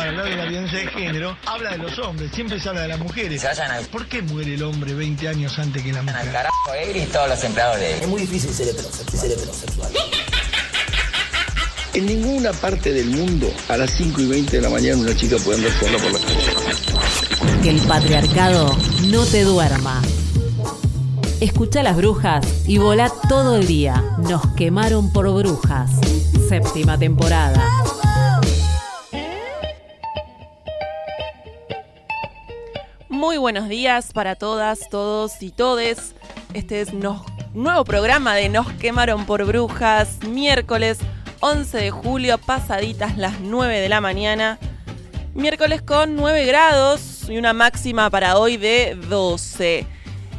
para hablar de la violencia de género, habla de los hombres, siempre se habla de las mujeres. Se vayan al, ¿Por qué muere el hombre 20 años antes que la al mujer? carajo él y todos los empleados de él. Es muy difícil ser heterosexual. Ser heterosexual. En ninguna parte del mundo a las 5 y 20 de la mañana una chica puede andar sola por la calle. Que el patriarcado no te duerma. Escucha las brujas y volá todo el día. Nos quemaron por brujas. Séptima temporada. Muy buenos días para todas, todos y todes. Este es un nuevo programa de Nos quemaron por brujas, miércoles 11 de julio, pasaditas las 9 de la mañana. Miércoles con 9 grados y una máxima para hoy de 12.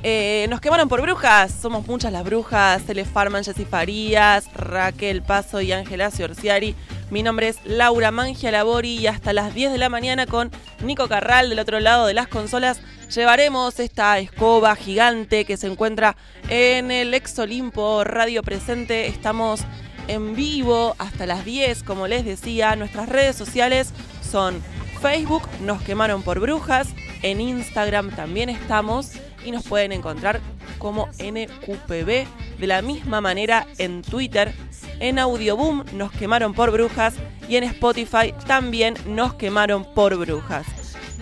Eh, nos quemaron por brujas, somos muchas las brujas, Cele Farman, Jessy Farías, Raquel Paso y Ángela Ciorciari. Mi nombre es Laura Mangia Labori y hasta las 10 de la mañana con Nico Carral del otro lado de las consolas llevaremos esta escoba gigante que se encuentra en el Ex Olimpo Radio Presente. Estamos en vivo hasta las 10, como les decía. Nuestras redes sociales son Facebook, nos quemaron por brujas. En Instagram también estamos y nos pueden encontrar como NQPB. De la misma manera en Twitter, en Audioboom nos quemaron por brujas y en Spotify también nos quemaron por brujas.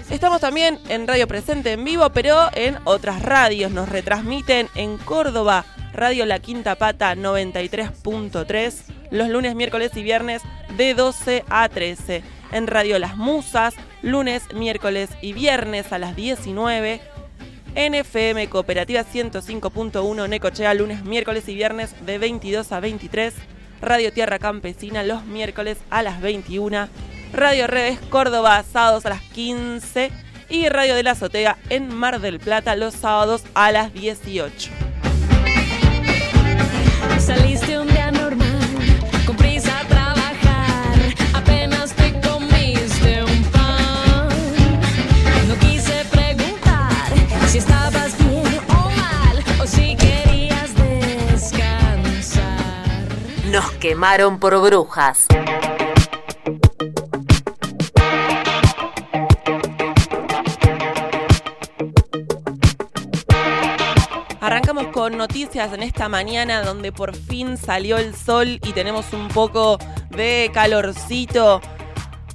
Estamos también en Radio Presente en vivo, pero en otras radios. Nos retransmiten en Córdoba, Radio La Quinta Pata 93.3, los lunes, miércoles y viernes de 12 a 13. En Radio Las Musas, lunes, miércoles y viernes a las 19. NFM Cooperativa 105.1 Necochea, lunes, miércoles y viernes de 22 a 23. Radio Tierra Campesina, los miércoles a las 21. Radio Redes Córdoba, sábados a las 15. Y Radio de la Azotea en Mar del Plata, los sábados a las 18. Saliste un Nos quemaron por brujas. Arrancamos con noticias en esta mañana donde por fin salió el sol y tenemos un poco de calorcito.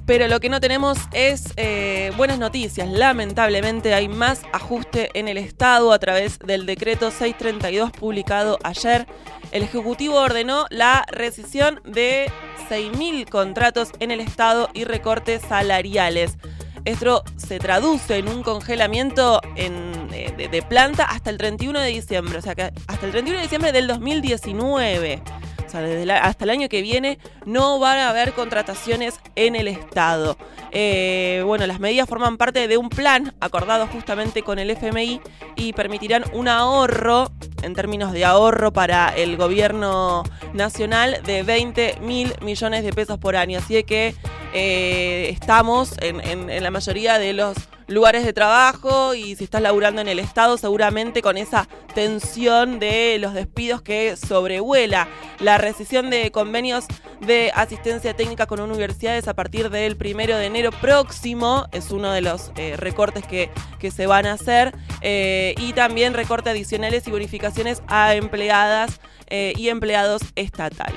Pero lo que no tenemos es eh, buenas noticias. Lamentablemente hay más ajuste en el Estado a través del decreto 632 publicado ayer. El Ejecutivo ordenó la rescisión de 6.000 contratos en el Estado y recortes salariales. Esto se traduce en un congelamiento en, eh, de, de planta hasta el 31 de diciembre, o sea que hasta el 31 de diciembre del 2019. Hasta el año que viene no van a haber contrataciones en el Estado. Eh, bueno, las medidas forman parte de un plan acordado justamente con el FMI y permitirán un ahorro, en términos de ahorro para el gobierno nacional, de 20 mil millones de pesos por año. Así que eh, estamos en la mayoría de los lugares de trabajo y si estás laburando en el Estado, seguramente con esa tensión de los despidos que sobrevuela la rescisión de convenios de asistencia técnica con universidades a partir del primero de enero próximo, es uno de los eh, recortes que, que se van a hacer, eh, y también recortes adicionales y bonificaciones a empleadas eh, y empleados estatales.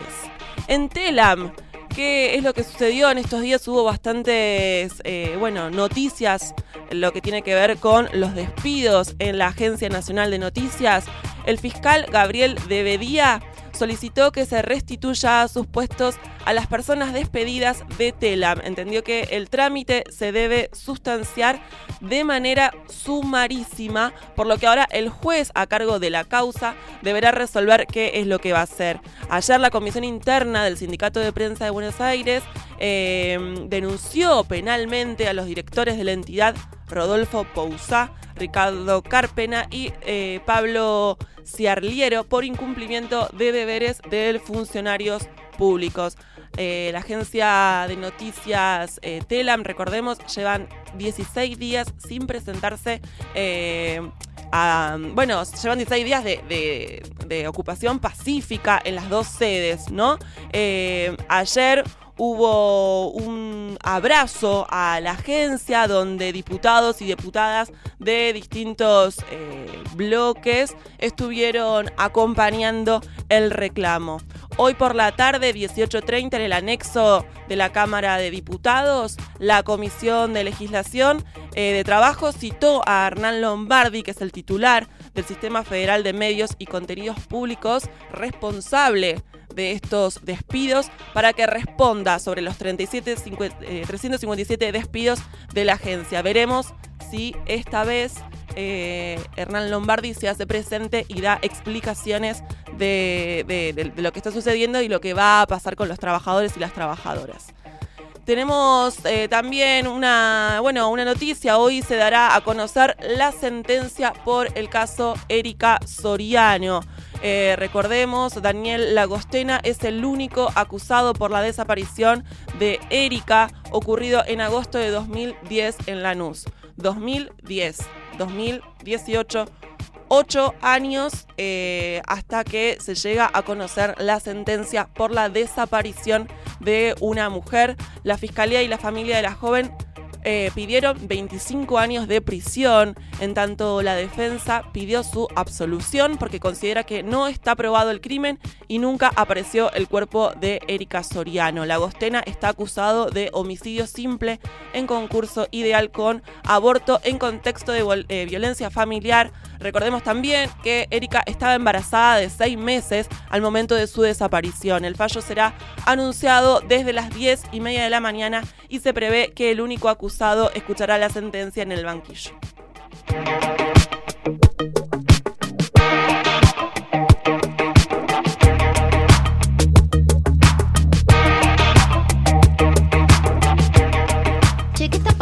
En Telam, ¿Qué es lo que sucedió en estos días? Hubo bastantes, eh, bueno, noticias, lo que tiene que ver con los despidos en la Agencia Nacional de Noticias. El fiscal Gabriel Debedía solicitó que se restituya a sus puestos a las personas despedidas de Telam. Entendió que el trámite se debe sustanciar de manera sumarísima, por lo que ahora el juez a cargo de la causa deberá resolver qué es lo que va a hacer. Ayer la Comisión Interna del Sindicato de Prensa de Buenos Aires eh, denunció penalmente a los directores de la entidad Rodolfo Pousá, Ricardo Carpena y eh, Pablo Ciarliero por incumplimiento de deberes de funcionarios públicos. Eh, la agencia de noticias eh, Telam, recordemos, llevan 16 días sin presentarse eh, a- bueno, llevan 16 días de, de- ocupación pacífica en las dos sedes, ¿no? Eh, ayer hubo un abrazo a la agencia donde diputados y diputadas de distintos eh, bloques estuvieron acompañando el reclamo. Hoy por la tarde, 18.30, en el anexo de la Cámara de Diputados, la Comisión de Legislación eh, de Trabajo citó a Hernán Lombardi, que es el titular del Sistema Federal de Medios y Contenidos Públicos, responsable de estos despidos, para que responda sobre los 37, 50, eh, 357 despidos de la agencia. Veremos si esta vez eh, Hernán Lombardi se hace presente y da explicaciones de lo que está sucediendo y lo que va a pasar con los trabajadores y las trabajadoras. Tenemos eh, también una, bueno, una noticia. Hoy se dará a conocer la sentencia por el caso Erika Soriano. Eh, recordemos, Daniel Lagostena es el único acusado por la desaparición de Erika ocurrido en agosto de 2010 en Lanús. 2010, 2018 ocho años eh, hasta que se llega a conocer la sentencia por la desaparición de una mujer. La fiscalía y la familia de la joven eh, pidieron 25 años de prisión, en tanto la defensa pidió su absolución porque considera que no está probado el crimen y nunca apareció el cuerpo de Erika Soriano. La Agostena está acusado de homicidio simple en concurso ideal con aborto en contexto de eh, violencia familiar. Recordemos también que Erika estaba embarazada de seis meses al momento de su desaparición. El fallo será anunciado desde las 10 y media de la mañana y se prevé que el único acusado escuchará la sentencia en el banquillo.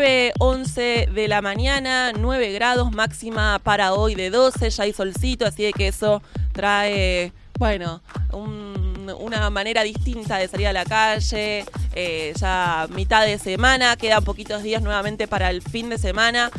9.11 de la mañana, 9 grados, máxima para hoy de 12, ya hay solcito, así que eso trae, bueno, un- una manera distinta de salir a la calle, eh, ya mitad de semana, quedan poquitos días nuevamente para el fin de semana.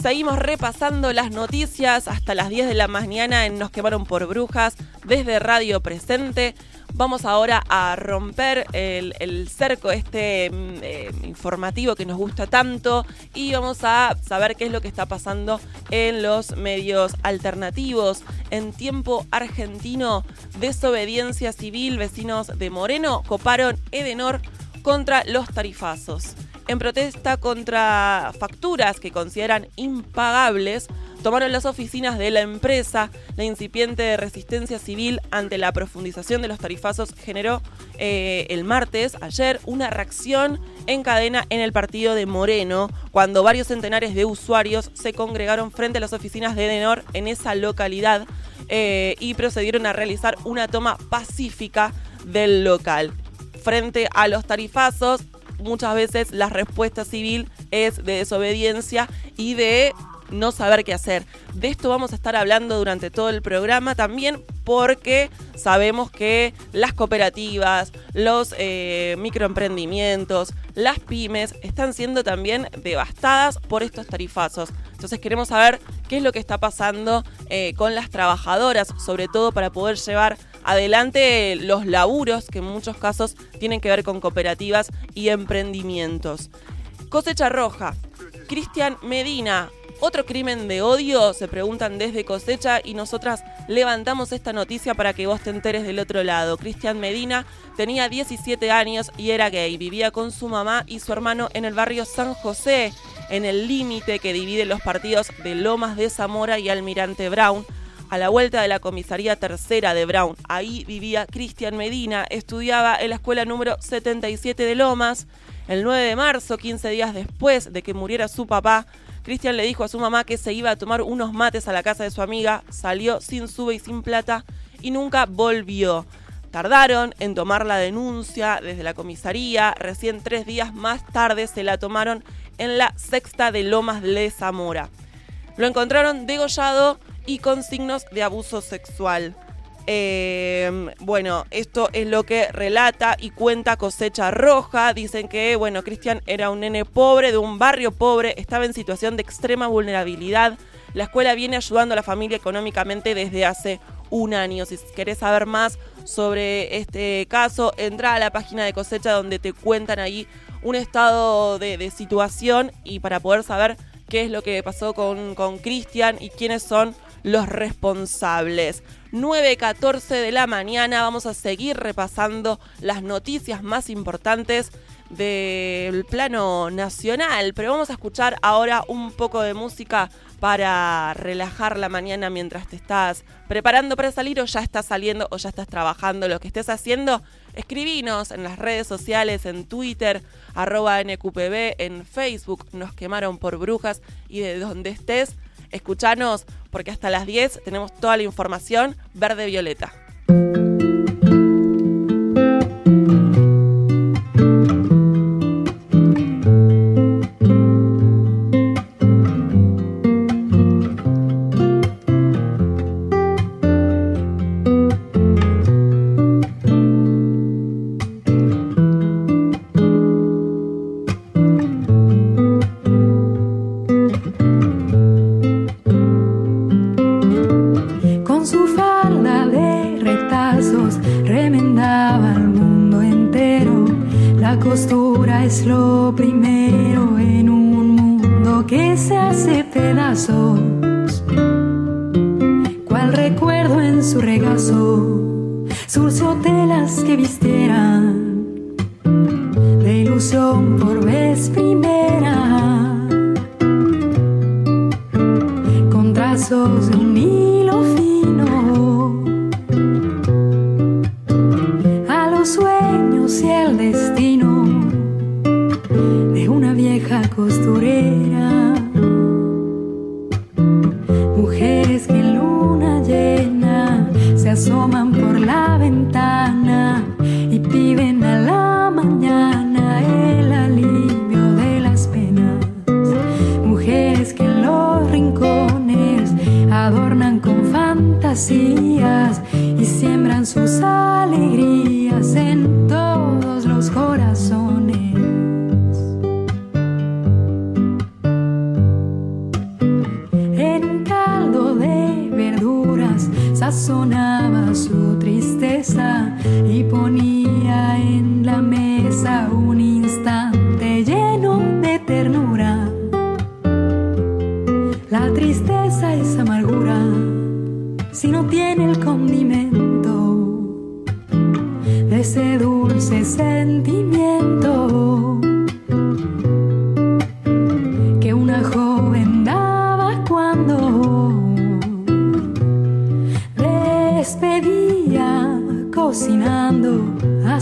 Seguimos repasando las noticias hasta las 10 de la mañana en Nos quemaron por brujas desde Radio Presente. Vamos ahora a romper el, cerco este mm, eh, informativo que nos gusta tanto y vamos a saber qué es lo que está pasando en los medios alternativos. En tiempo argentino, desobediencia civil, vecinos de Moreno coparon Edenor contra los tarifazos. En protesta contra facturas que consideran impagables, tomaron las oficinas de la empresa. La incipiente resistencia civil ante la profundización de los tarifazos generó eh, el martes, ayer, una reacción en cadena en el partido de Moreno, cuando varios centenares de usuarios se congregaron frente a las oficinas de Edenor en esa localidad eh, y procedieron a realizar una toma pacífica del local. Frente a los tarifazos, muchas veces la respuesta civil es de desobediencia y de no saber qué hacer. De esto vamos a estar hablando durante todo el programa también porque sabemos que las cooperativas, los eh, microemprendimientos, las pymes están siendo también devastadas por estos tarifazos. Entonces queremos saber qué es lo que está pasando eh, con las trabajadoras, sobre todo para poder llevar adelante los laburos que en muchos casos tienen que ver con cooperativas y emprendimientos. Cosecha Roja. Cristian Medina. ¿Otro crimen de odio? Se preguntan desde cosecha y nosotras levantamos esta noticia para que vos te enteres del otro lado. Cristian Medina tenía 17 años y era gay. Vivía con su mamá y su hermano en el barrio San José, en el límite que divide los partidos de Lomas de Zamora y Almirante Brown a la vuelta de la comisaría tercera de Brown. Ahí vivía Cristian Medina, estudiaba en la escuela número 77 de Lomas. El 9 de marzo, 15 días después de que muriera su papá, Cristian le dijo a su mamá que se iba a tomar unos mates a la casa de su amiga, salió sin sube y sin plata y nunca volvió. Tardaron en tomar la denuncia desde la comisaría, recién tres días más tarde se la tomaron en la sexta de Lomas de Zamora. Lo encontraron degollado y con signos de abuso sexual. Eh, bueno, esto es lo que relata y cuenta Cosecha Roja. Dicen que, bueno, Cristian era un nene pobre, de un barrio pobre, estaba en situación de extrema vulnerabilidad. La escuela viene ayudando a la familia económicamente desde hace un año. Si querés saber más sobre este caso, entra a la página de Cosecha donde te cuentan ahí un estado de, situación y para poder saber qué es lo que pasó con Cristian y quiénes son los responsables. 9.14 de la mañana vamos a seguir repasando las noticias más importantes del plano nacional, pero vamos a escuchar ahora un poco de música para relajar la mañana mientras te estás preparando para salir o ya estás saliendo o ya estás trabajando. Lo que estés haciendo, escribinos en las redes sociales, en Twitter, arroba NQPB, en Facebook, nos quemaron por brujas y de donde estés, escuchanos porque hasta las 10 tenemos toda la información verde-violeta.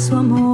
Su amor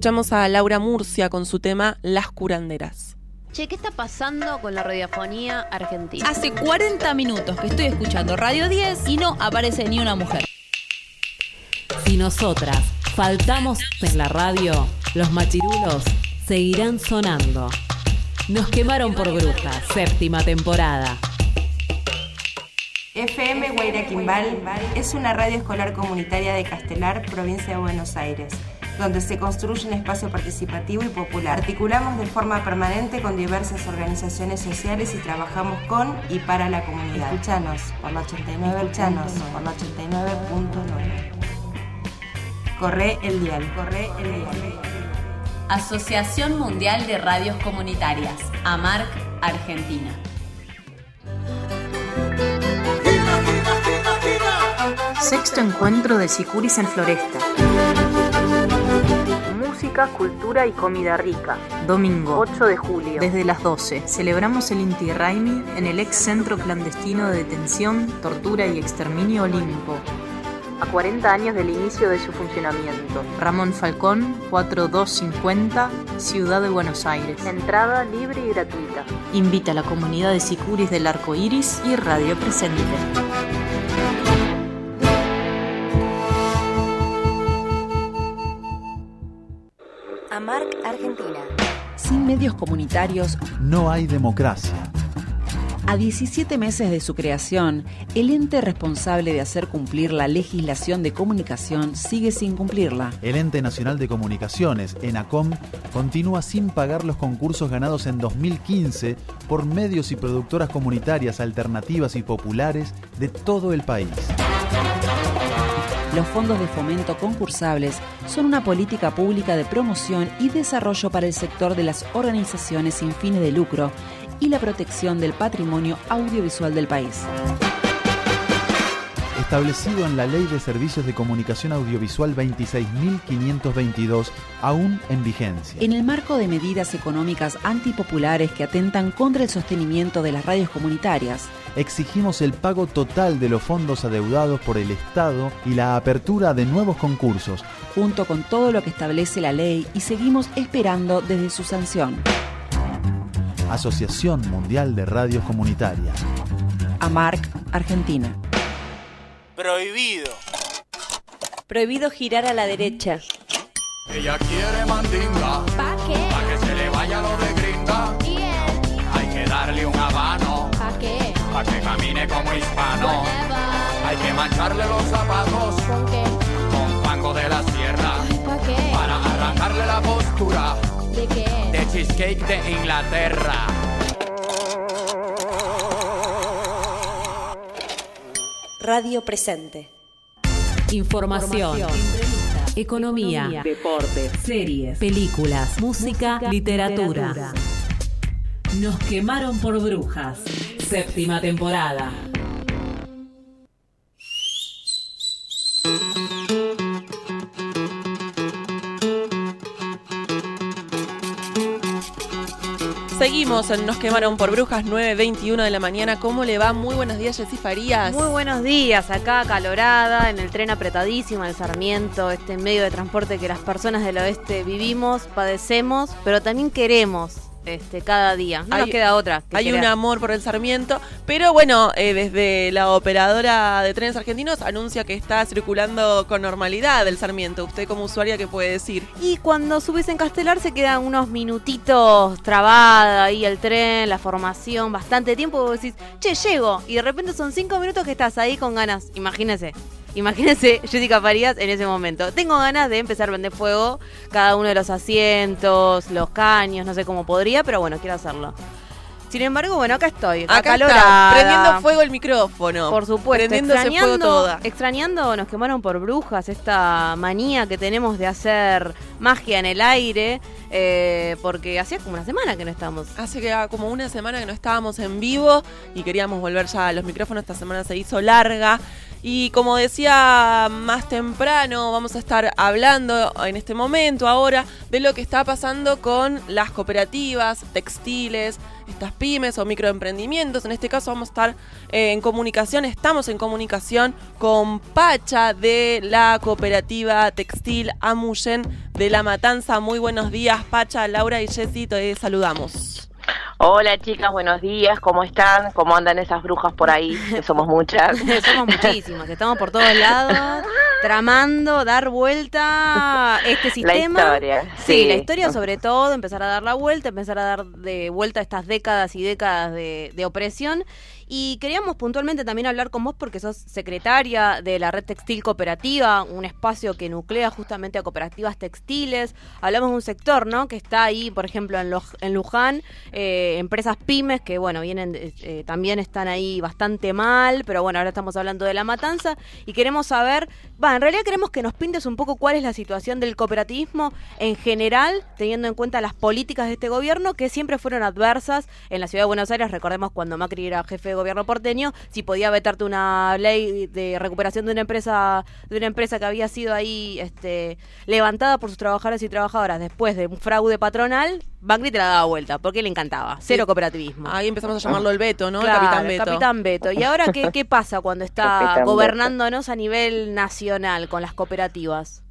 Escuchamos a Laura Murcia con su tema Las curanderas. Che, ¿qué está pasando con la radiofonía argentina? Hace 40 minutos que estoy escuchando Radio 10 y no aparece ni una mujer. Si nosotras faltamos en la radio, los machirulos seguirán sonando. Nos quemaron por brujas, séptima temporada. FM Guairaquimbal es una radio escolar comunitaria de Castelar, provincia de Buenos Aires, donde se construye un espacio participativo y popular. Articulamos de forma permanente con diversas organizaciones sociales y trabajamos con y para la comunidad. Escuchanos por la 89, escuchanos por la 89.9. Corre el dial, corre el dial. Asociación Mundial de Radios Comunitarias, AMARC, Argentina. Sexto encuentro de Sicuris en Floresta. Música, cultura y comida rica. Domingo 8 de julio. Desde las 12. Celebramos el Inti Raimi en el ex centro clandestino de detención, tortura y exterminio Olimpo. A 40 años del inicio de su funcionamiento. Ramón Falcón, 4250, Ciudad de Buenos Aires. Entrada libre y gratuita. Invita a la comunidad de Sicuris del Arco Iris y Radio Presente. Argentina. Sin medios comunitarios no hay democracia. A 17 meses de su creación, el ente responsable de hacer cumplir la legislación de comunicación sigue sin cumplirla. El Ente Nacional de Comunicaciones, ENACOM, continúa sin pagar los concursos ganados en 2015 por medios y productoras comunitarias alternativas y populares de todo el país. Los fondos de fomento concursables son una política pública de promoción y desarrollo para el sector de las organizaciones sin fines de lucro y la protección del patrimonio audiovisual del país. Establecido en la Ley de Servicios de Comunicación Audiovisual 26.522, aún en vigencia. En el marco de medidas económicas antipopulares que atentan contra el sostenimiento de las radios comunitarias, exigimos el pago total de los fondos adeudados por el Estado y la apertura de nuevos concursos, junto con todo lo que establece la ley y seguimos esperando desde su sanción. Asociación Mundial de Radios Comunitarias. AMARC, Argentina. Prohibido. Prohibido girar a la derecha. Ella quiere mandinga. ¿Pa qué? Pa' que se le vaya lo de gringa. ¿Y él? Hay que darle un habano. ¿Pa qué? Pa' que camine como hispano. Whatever. Hay que mancharle los zapatos. ¿Con qué? Con fango de la sierra. ¿Pa qué? Para arrancarle la postura. ¿De qué? De cheesecake de Inglaterra. Radio Presente. Información. Economía, deporte, series, películas, música, literatura. Nos quemaron por brujas. Séptima temporada. Nos quemaron por brujas 9.21 de la mañana. ¿Cómo le va? Muy buenos días, Jessy Farías. Muy buenos días, acá calorada, en el tren apretadísimo, el Sarmiento, este medio de transporte que las personas del oeste vivimos, padecemos, pero también queremos este, cada día. No Hay- nos queda otra. que Hay un amor por el Sarmiento, pero bueno, eh, desde la operadora de trenes argentinos anuncia que está circulando con normalidad el Sarmiento. ¿Usted como usuaria qué puede decir? Y cuando subís en Castelar se quedan unos minutitos trabada ahí el tren, la formación, bastante tiempo. Vos decís, che, llego. Y de repente son cinco minutos que estás ahí con ganas. Imagínese. Imagínense Jessica Farías en ese momento. Tengo ganas de empezar a vender fuego cada uno de los asientos, los caños, no sé cómo podría, pero bueno, quiero hacerlo. Sin embargo, bueno, acá estoy, Acá está, prendiendo fuego el micrófono. Por supuesto, Prendiendo ese fuego extrañando, toda. extrañando, nos quemaron por brujas, esta manía que tenemos de hacer magia en el aire, eh, porque hacía como una semana que no estamos. Hace que como una semana que no estábamos en vivo y queríamos volver ya a los micrófonos. Esta semana se hizo larga. Y como decía más temprano, vamos a estar hablando en este momento, ahora, de lo que está pasando con las cooperativas textiles, estas pymes o microemprendimientos. En este caso vamos a estar eh, en comunicación, estamos en comunicación con Pacha de la cooperativa textil Amuyen de La Matanza. Muy buenos días, Pacha, Laura y Jessy, te saludamos. Hola chicas, buenos días, ¿cómo están? ¿Cómo andan esas brujas por ahí? Que somos muchas. Somos muchísimas, estamos por todos lados tramando, dar vuelta a este sistema. historia, Sí, sí. la historia sobre todo, empezar a dar la vuelta, empezar a dar de vuelta estas décadas y décadas de, de opresión. Y queríamos puntualmente también hablar con vos porque sos secretaria de la Red Textil Cooperativa, un espacio que nuclea justamente a cooperativas textiles. Hablamos de un sector, ¿no? Que está ahí, por ejemplo, en, Loj- en Luján, eh, empresas pymes que, bueno, vienen, de- eh, también están ahí bastante mal, pero bueno, ahora estamos hablando de la matanza y queremos saber, va, en realidad queremos que nos pintes un poco cuál es la situación del cooperativismo en general, teniendo en cuenta las políticas de este gobierno que siempre fueron adversas en la ciudad de Buenos Aires. Recordemos cuando Macri era jefe de gobierno porteño, si podía vetarte una ley de recuperación de una empresa, de una empresa que había sido ahí este, levantada por sus trabajadores y trabajadoras después de un fraude patronal, Macri te la daba vuelta, porque le encantaba. Cero cooperativismo. Ahí empezamos a llamarlo el Beto, ¿no? Claro, el Capitán Beto. Capitán Beto. ¿Y ahora qué, qué pasa cuando está Capitán Beto. gobernándonos a nivel nacional con las cooperativas?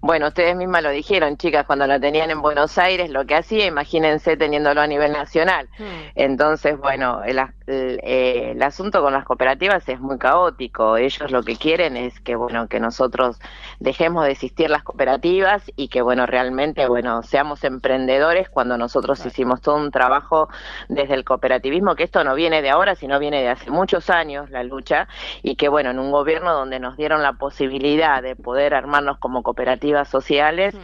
Bueno, ustedes mismas lo dijeron, chicas, cuando lo tenían en Buenos Aires, lo que hacía, imagínense teniéndolo a nivel nacional. Entonces, bueno, el, el, eh, el asunto con las cooperativas es muy caótico. Ellos lo que quieren es que, bueno, que nosotros dejemos de existir las cooperativas y que, bueno, realmente, bueno, seamos emprendedores cuando nosotros hicimos todo un trabajo desde el cooperativismo, que esto no viene de ahora, sino viene de hace muchos años la lucha y que, bueno, en un gobierno donde nos dieron la posibilidad de poder armarnos como cooperativas sociales,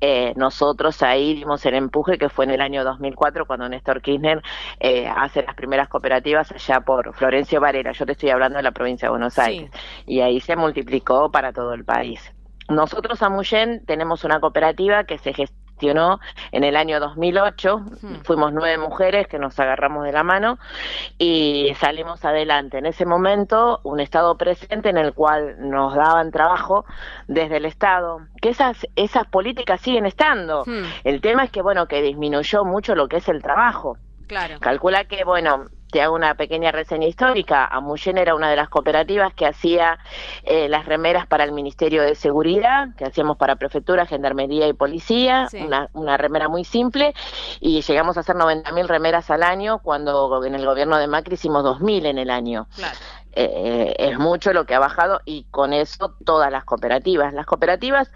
eh, nosotros ahí dimos el empuje que fue en el año 2004 cuando Néstor Kirchner eh, hace las primeras cooperativas allá por Florencio Varela, yo te estoy hablando de la provincia de Buenos Aires, y ahí se multiplicó para todo el país. Nosotros a Muyen tenemos una cooperativa que se gestionó en el año 2008, fuimos nueve mujeres que nos agarramos de la mano y salimos adelante. En ese momento, un Estado presente en el cual nos daban trabajo desde el Estado, que esas, esas políticas siguen estando. El tema es que, bueno, que disminuyó mucho lo que es el trabajo. Claro. Calcula que, bueno, te hago una pequeña reseña histórica. Amuyen era una de las cooperativas que hacía eh, las remeras para el Ministerio de Seguridad, que hacíamos para Prefectura, Gendarmería y Policía, Sí. una, una remera muy simple, y llegamos a hacer 90.000 remeras al año, cuando en el gobierno de Macri hicimos 2.000 en el año. Claro. Eh, es mucho lo que ha bajado y con eso todas las cooperativas. Las cooperativas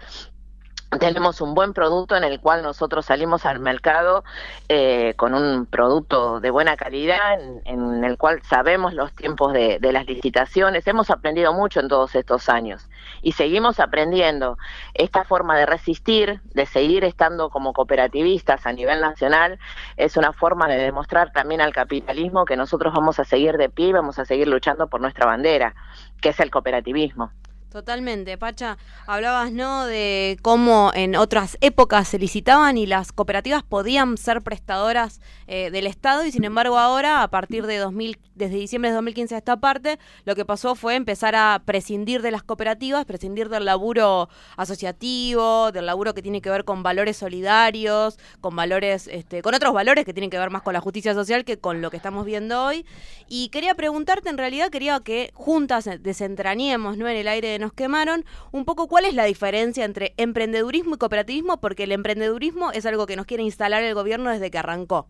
tenemos un buen producto en el cual nosotros salimos al mercado eh, con un producto de buena calidad, en, el cual sabemos los tiempos de, de, las licitaciones. Hemos aprendido mucho en todos estos años y seguimos aprendiendo. Esta forma de resistir, de seguir estando como cooperativistas a nivel nacional, es una forma de demostrar también al capitalismo que nosotros vamos a seguir de pie y vamos a seguir luchando por nuestra bandera, que es el cooperativismo. Totalmente, Pacha. Hablabas, ¿no?, de cómo en otras épocas se licitaban y las cooperativas podían ser prestadoras eh, del Estado y sin embargo ahora, a partir de 2000, desde diciembre de 2015 a esta parte, lo que pasó fue empezar a prescindir de las cooperativas, prescindir del laburo asociativo, del laburo que tiene que ver con valores solidarios, con valores, este, con otros valores que tienen que ver más con la justicia social que con lo que estamos viendo hoy. Y quería preguntarte, en realidad quería que juntas desentrañemos, ¿no?, en el aire de nos quemaron, un poco cuál es la diferencia entre emprendedurismo y cooperativismo, porque el emprendedurismo es algo que nos quiere instalar el gobierno desde que arrancó.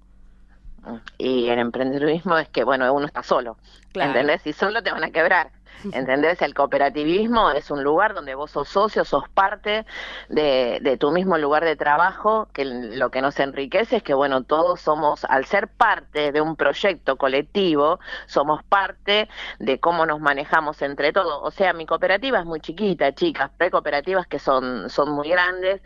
Y el emprendedurismo es que, bueno, uno está solo, claro. ¿entendés? Y solo te van a quebrar. ¿Entendés? El cooperativismo es un lugar donde vos sos socio, sos parte de, tu mismo lugar de trabajo, que lo que nos enriquece es que, bueno, todos somos, al ser parte de un proyecto colectivo, somos parte de cómo nos manejamos entre todos. O sea, mi cooperativa es muy chiquita, chicas, hay cooperativas que son, son muy grandes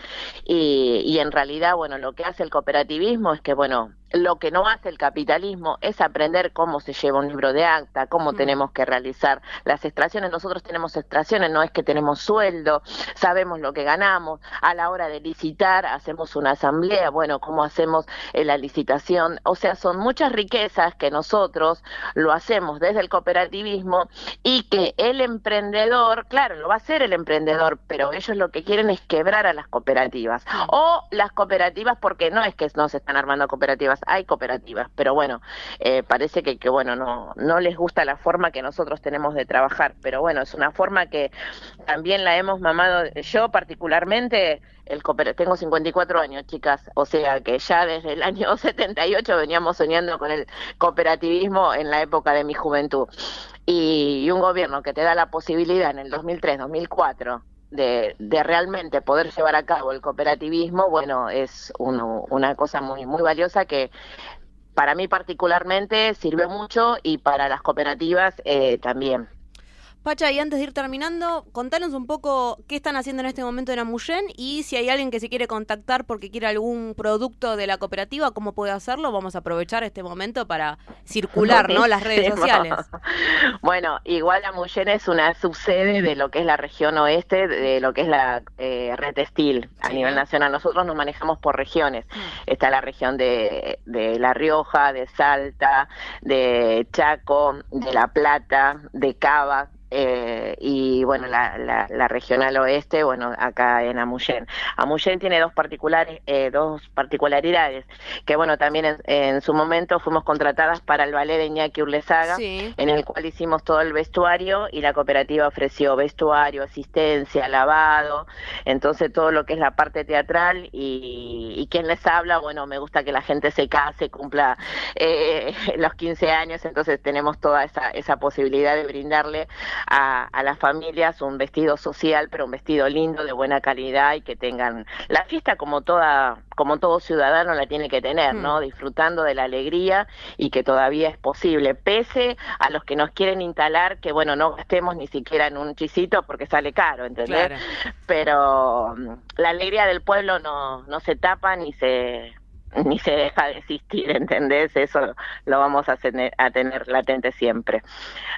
y, y en realidad, bueno, lo que hace el cooperativismo es que, bueno, lo que no hace el capitalismo es aprender cómo se lleva un libro de acta, cómo mm. tenemos que realizar las extracciones. Nosotros tenemos extracciones, no es que tenemos sueldo, sabemos lo que ganamos. A la hora de licitar, hacemos una asamblea, bueno, cómo hacemos eh, la licitación. O sea, son muchas riquezas que nosotros lo hacemos desde el cooperativismo y que el emprendedor, claro, lo va a hacer el emprendedor, pero ellos lo que quieren es quebrar a las cooperativas. O las cooperativas, porque no es que no se están armando cooperativas hay cooperativas, pero bueno, eh, parece que, que, bueno, no, no les gusta la forma que nosotros tenemos de trabajar, pero bueno, es una forma que también la hemos mamado. Yo particularmente, el tengo 54 años, chicas, o sea que ya desde el año 78 veníamos soñando con el cooperativismo en la época de mi juventud. Y, y un gobierno que te da la posibilidad en el 2003, 2004 de, de, realmente poder llevar a cabo el cooperativismo, bueno, es uno, una cosa muy, muy valiosa que para mí particularmente sirve mucho y para las cooperativas eh, también. Pacha, y antes de ir terminando, contanos un poco qué están haciendo en este momento en Amuyen y si hay alguien que se quiere contactar porque quiere algún producto de la cooperativa, ¿cómo puede hacerlo? Vamos a aprovechar este momento para circular ¿no? las redes sociales. Bueno, igual Amuyen es una subsede de lo que es la región oeste, de lo que es la eh, red textil a sí. nivel nacional. Nosotros nos manejamos por regiones. Está la región de, de La Rioja, de Salta, de Chaco, de La Plata, de Cava, eh, y bueno, la, la, la, regional oeste, bueno, acá en Amuyen. Amuyen tiene dos, particulares, eh, dos particularidades, que bueno, también en, en, su momento fuimos contratadas para el ballet de Iñaki Urlesaga, sí. en el cual hicimos todo el vestuario y la cooperativa ofreció vestuario, asistencia, lavado, entonces todo lo que es la parte teatral y, y quien les habla, bueno, me gusta que la gente se case, cumpla eh, los 15 años, entonces tenemos toda esa, esa posibilidad de brindarle a, a, las familias un vestido social, pero un vestido lindo, de buena calidad y que tengan la fiesta como toda, como todo ciudadano la tiene que tener, ¿no? Mm. Disfrutando de la alegría y que todavía es posible, pese a los que nos quieren instalar que bueno, no gastemos ni siquiera en un chisito porque sale caro, ¿entendés? Claro. Pero mm, la alegría del pueblo no, no se tapa ni se ni se deja de existir, ¿entendés? Eso lo vamos a tener, a tener latente siempre.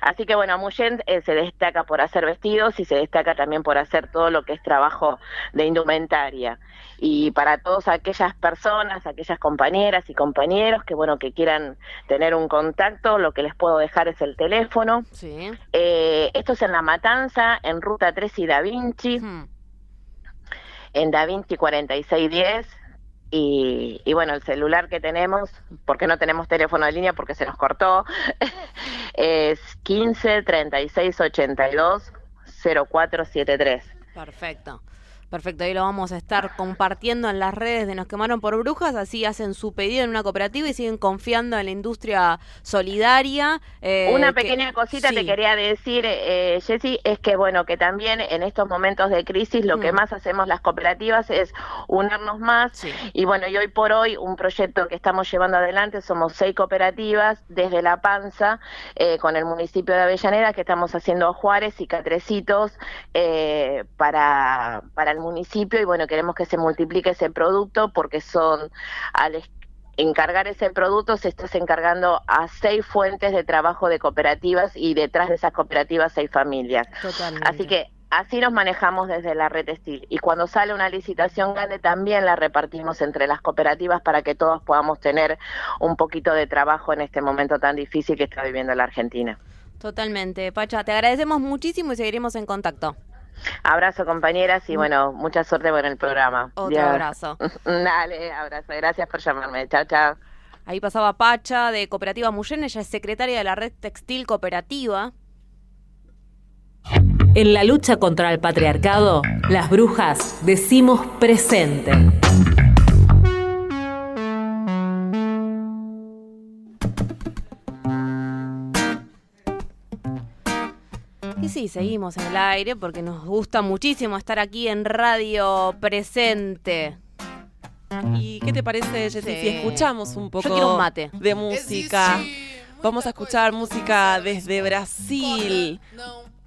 Así que bueno, Muyen eh, se destaca por hacer vestidos y se destaca también por hacer todo lo que es trabajo de indumentaria. Y para todas aquellas personas, aquellas compañeras y compañeros que bueno, que quieran tener un contacto, lo que les puedo dejar es el teléfono. Sí. Eh, esto es en La Matanza, en Ruta 3 y Da Vinci. Hmm. En Da Vinci 4610 y, y, bueno, el celular que tenemos, porque no tenemos teléfono de línea porque se nos cortó, es 15 36 82 0473. Perfecto. Perfecto, ahí lo vamos a estar compartiendo en las redes de Nos Quemaron por Brujas, así hacen su pedido en una cooperativa y siguen confiando en la industria solidaria. eh, una pequeña cosita te quería decir, eh, Jessy, es que bueno, que también en estos momentos de crisis lo que mm. más hacemos las cooperativas es unirnos más y bueno, y hoy por hoy un proyecto que estamos llevando adelante, somos seis cooperativas desde La Panza eh, con el municipio de Avellaneda que estamos haciendo Juárez y Catrecitos para, para el municipio y bueno, queremos que se multiplique ese producto porque son al encargar ese producto se está encargando a seis fuentes de trabajo de cooperativas y detrás de esas cooperativas seis familias. Así que así nos manejamos desde la red Estil y cuando sale una licitación grande también la repartimos entre las cooperativas para que todos podamos tener un poquito de trabajo en este momento tan difícil que está viviendo la Argentina. Totalmente, Pacha, te agradecemos muchísimo y seguiremos en contacto. Abrazo compañeras y bueno, mucha suerte con el programa. Otro abrazo. Dale, abrazo. Gracias por llamarme. Chao, chao. Ahí pasaba Pacha de Cooperativa Muyen, ella es secretaria de la Red Textil Cooperativa. En la lucha contra el patriarcado, las brujas decimos presente. Sí, seguimos en el aire porque nos gusta muchísimo estar aquí en Radio Presente. ¿Y qué te parece, Jessy, si escuchamos un poco de música? Vamos a escuchar música desde Brasil.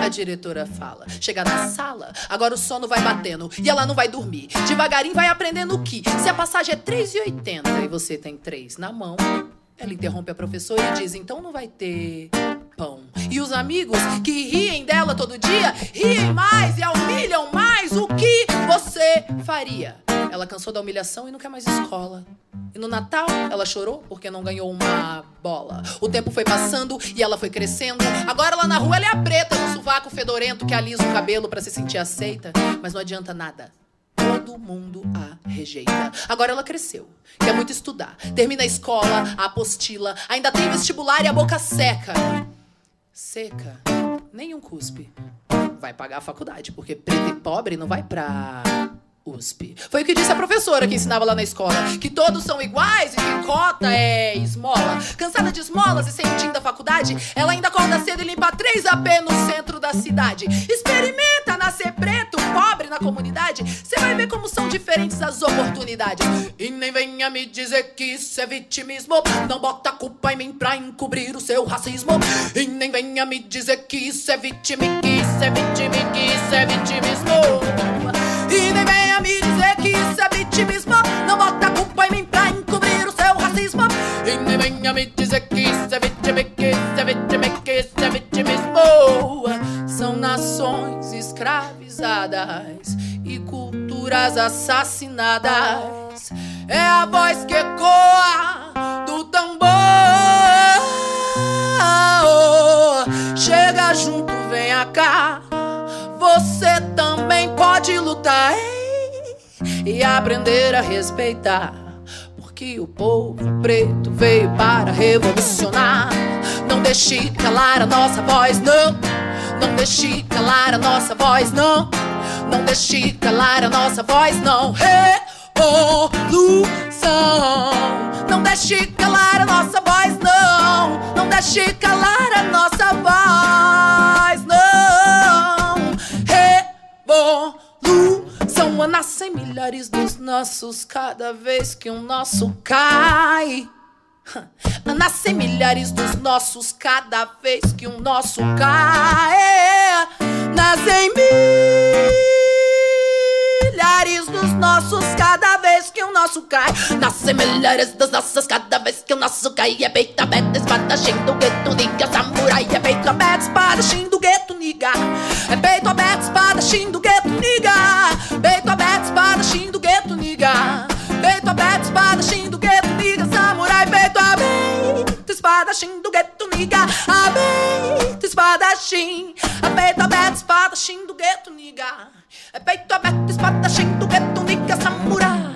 A diretora fala. Chega na sala, agora o sono vai batendo e ela não vai dormir. Devagarinho vai aprendendo que se a passagem é 3,80 e você tem 3 na mão, ela interrompe a professora e diz: então não vai ter pão. E os amigos que riem dela todo dia, riem mais e a humilham mais. O que você faria? Ela cansou da humilhação e não quer mais escola. E no Natal, ela chorou porque não ganhou uma bola. O tempo foi passando e ela foi crescendo. Agora lá na rua ela é a preta no sovaco fedorento que alisa o cabelo para se sentir aceita. Mas não adianta nada. Todo mundo a rejeita. Agora ela cresceu, quer muito estudar. Termina a escola, a apostila, ainda tem vestibular e a boca seca. Seca, nenhum cuspe. Vai pagar a faculdade, porque preto e pobre não vai pra USP. Foi o que disse a professora que ensinava lá na escola: que todos são iguais e que cota é esmola. Cansada de esmolas e sentindo a faculdade, ela ainda acorda cedo e limpa 3 AP no centro da cidade. Experimenta nascer preto, pobre na comunidade. Você vai ver como são diferentes as oportunidades. E nem venha me dizer que isso é vitimismo. Não bota culpa em mim pra encobrir o seu racismo. E nem venha me dizer que isso é vitimismo, que isso é vitimismo, que isso é vitimismo. E nem venha me dizer que isso é vitimismo. Não bota culpa em mim pra encobrir o seu racismo. E nem venha me dizer que isso é é vitimismo. São nações escravizadas e culturas assassinadas. É a voz que ecoa do tambor. Chega junto, venha cá. Você também pode lutar ei, e aprender a respeitar. Porque o povo preto veio para revolucionar. Não deixe calar a nossa voz, não. Não deixe calar a nossa voz, não. Não deixe calar a nossa voz, não. Revolução. Não deixe calar a nossa voz, não. Não deixe calar a nossa voz, não revolução. Nascem milhares dos nossos cada vez que um nosso cai. Nascem milhares dos nossos cada vez que um nosso cai. Nascem milhares dos nossos cada vez que um nosso cai. Nascem milhares das nossas cada vez que o nosso cai. É peito aberto, espadachim do gueto, niga, samurai. É peito aberto, espadachim do gueto, niga. É peito aberto, espadachim do gueto, niga. Peito aberto, espadachim do gueto, niga. Peito aberto, espadachim do Peito aberto, espadachim do gueto, niga. Aberto, espadachim. É peito aberto, espadachim do gueto, niga. É peito aberto, espadachim do gueto, niga, samurai.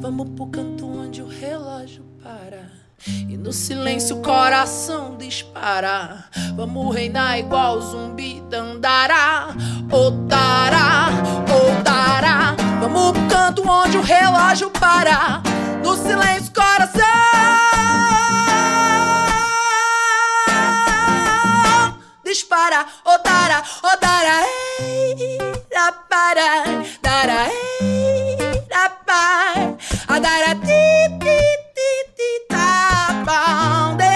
Vamos pro canto onde o relógio para. E no silêncio o coração dispara. Vamos reinar igual zumbi dandará. Otará, otará. Vamos pro canto onde o relógio para. No silêncio o coração dispara. Ei, da para, dará, ei, da pa, a dará, ti, ti, ti, ti, tá bom, dei.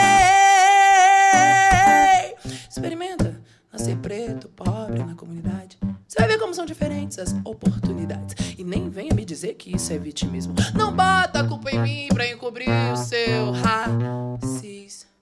Experimenta nascer preto, pobre na comunidade. Você vai ver como são diferentes as oportunidades. E nem venha me dizer que isso é vitimismo. Não bota a culpa em mim pra encobrir o seu racismo.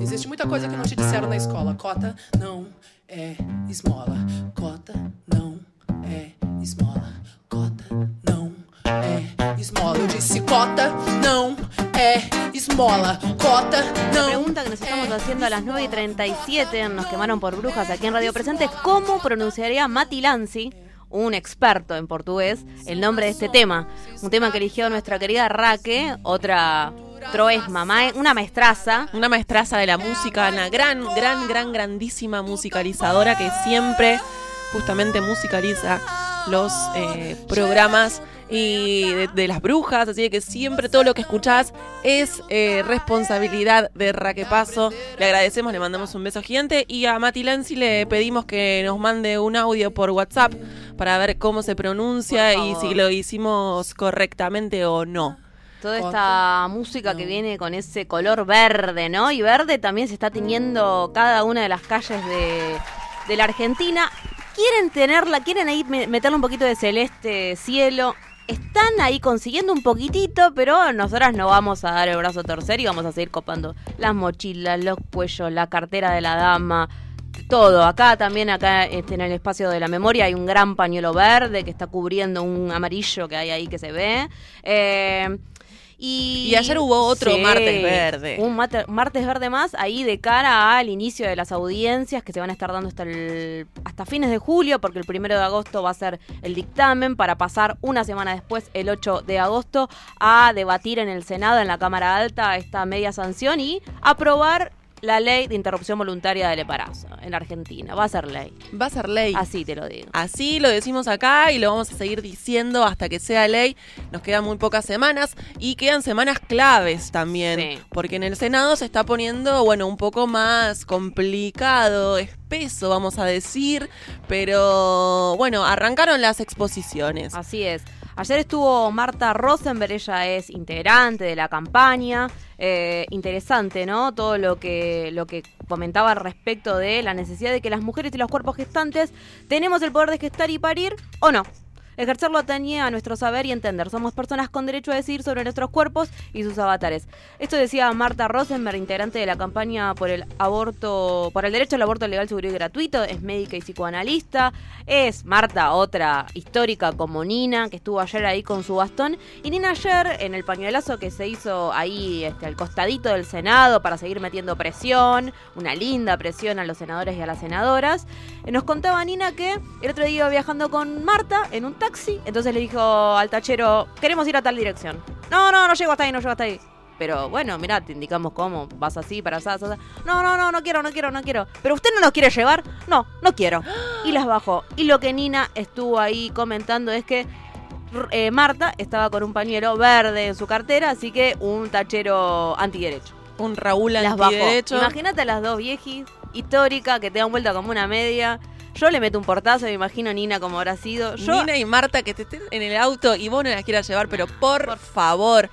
Existe muita coisa que não te disseram na escola. Cota não é esmola. Cota não é esmola. Cota não é esmola. Eu disse cota não é esmola. Cota La não. pregunta que nos estamos haciendo a las 9 y 37, nos quemaron por brujas aquí en Radio Presente, es ¿cómo pronunciaría Mati Lanzi, un experto en portugués, el nombre de este tema? Un tema que eligió nuestra querida Raque, otra troesma, mae- una maestraza. Una maestraza de la música, una gran, gran, gran, grandísima musicalizadora que siempre justamente musicaliza los eh, programas y de, de las brujas, así que siempre todo lo que escuchás es eh, responsabilidad de Raquepaso. Le agradecemos, le mandamos un beso gigante y a Mati Lanzi le pedimos que nos mande un audio por WhatsApp para ver cómo se pronuncia y si lo hicimos correctamente o no. Toda esta música que viene con ese color verde, ¿no? Y verde también se está teniendo cada una de las calles de, de la Argentina. Quieren tenerla, quieren ahí me- meterle un poquito de celeste cielo. Están ahí consiguiendo un poquitito, pero nosotras no vamos a dar el brazo a torcer y vamos a seguir copando las mochilas, los cuellos, la cartera de la dama, todo. Acá también, acá este, en el espacio de la memoria, hay un gran pañuelo verde que está cubriendo un amarillo que hay ahí que se ve. Eh, y, Y ayer hubo otro martes verde. Un mate- martes verde más, ahí de cara al inicio de las audiencias que se van a estar dando hasta, el, hasta fines de julio, porque el primero de agosto va a ser el dictamen, para pasar una semana después, el 8 de agosto, a debatir en el Senado, en la Cámara Alta, esta media sanción y aprobar la ley de interrupción voluntaria del embarazo en Argentina. Va a ser ley. Va a ser ley. Así te lo digo. Así lo decimos acá y lo vamos a seguir diciendo hasta que sea ley. Nos quedan muy pocas semanas y quedan semanas claves también. Porque en el Senado se está poniendo, bueno, un poco más complicado, espeso, vamos a decir. Pero bueno, arrancaron las exposiciones. Así es. Ayer estuvo Marta Rosenberg, ella es integrante de la campaña. Eh, interesante, ¿no? Todo lo que, lo que comentaba respecto de la necesidad de que las mujeres y los cuerpos gestantes tenemos el poder de gestar y parir o no. Ejercerlo atañe a nuestro saber y entender. Somos personas con derecho a decidir sobre nuestros cuerpos y sus avatares. Esto decía Marta Rosenberg, integrante de la campaña por el aborto, por el derecho al aborto legal, seguro y gratuito. Es médica y psicoanalista. Es Marta, otra histórica como Nina, que estuvo ayer ahí con su bastón. Y Nina ayer, en el pañuelazo que se hizo ahí este, al costadito del Senado para seguir metiendo presión, una linda presión a los senadores y a las senadoras, nos contaba Nina que el otro día iba viajando con Marta en un taxi. Entonces le dijo al tachero, queremos ir a tal dirección. No, no, no llego hasta ahí, no llego hasta ahí. Pero bueno, mirá, te indicamos cómo, vas así, para allá, allá. No, no, no, no quiero, no quiero, no quiero. ¿Pero usted no nos quiere llevar? No, no quiero. Y las bajó. Y lo que Nina estuvo ahí comentando es que eh, Marta estaba con un pañuelo verde en su cartera, así que un tachero antiderecho. Un Raúl Las bajó. antiderecho. Imagínate a las dos viejis, histórica, que te dan vuelta como una media. Yo le meto un portazo, me imagino Nina como habrá sido. Yo, Nina y Marta que te estén en el auto y vos no las quieras llevar, pero por favor,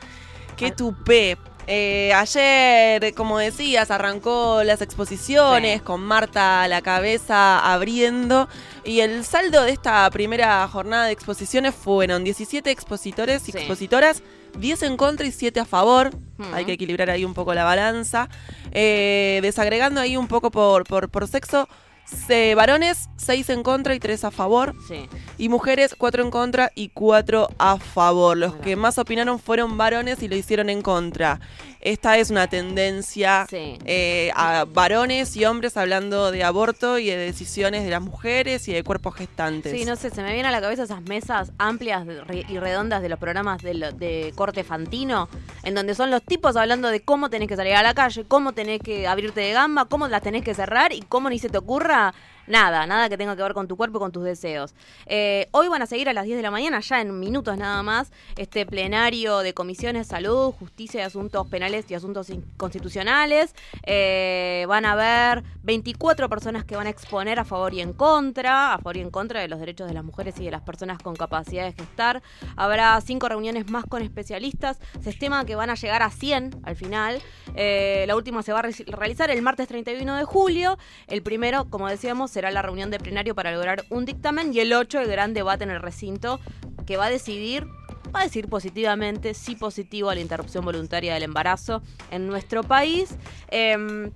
qué tupé. Eh, ayer, como decías, arrancó las exposiciones Sí. con Marta a la cabeza abriendo. Y el saldo de esta primera jornada de exposiciones fueron 17 expositores y Sí. expositoras, 10 en contra y 7 a favor. Hay que equilibrar ahí un poco la balanza. Eh, desagregando ahí un poco por, por, por sexo. se- varones, 6 en contra y 3 a favor. Sí. Y mujeres, 4 en contra y 4 a favor. Los que más opinaron fueron varones y lo hicieron en contra. Esta es una tendencia Sí. eh, a varones y hombres hablando de aborto y de decisiones de las mujeres y de cuerpos gestantes. Sí, no sé, se me vienen a la cabeza esas mesas amplias y redondas de los programas de, lo- de corte fantino, en donde son los tipos hablando de cómo tenés que salir a la calle, cómo tenés que abrirte de gamba, cómo las tenés que cerrar y cómo ni se te ocurra nada, nada que tenga que ver con tu cuerpo con tus deseos. Eh, hoy van a seguir a las 10 de la mañana, ya en minutos nada más, este plenario de comisiones salud, justicia y asuntos penales y asuntos constitucionales. Eh, van a haber 24 personas que van a exponer a favor y en contra, a favor y en contra de los derechos de las mujeres y de las personas con capacidad de gestar. Habrá cinco reuniones más con especialistas. Se estima que van a llegar a 100 al final. Eh, la última se va a re- realizar el martes 31 de julio. El primero, como decíamos, será la reunión de plenario para lograr un dictamen y el 8 el gran debate en el recinto que va a decidir va a decir positivamente, sí positivo a la interrupción voluntaria del embarazo en nuestro país. Em,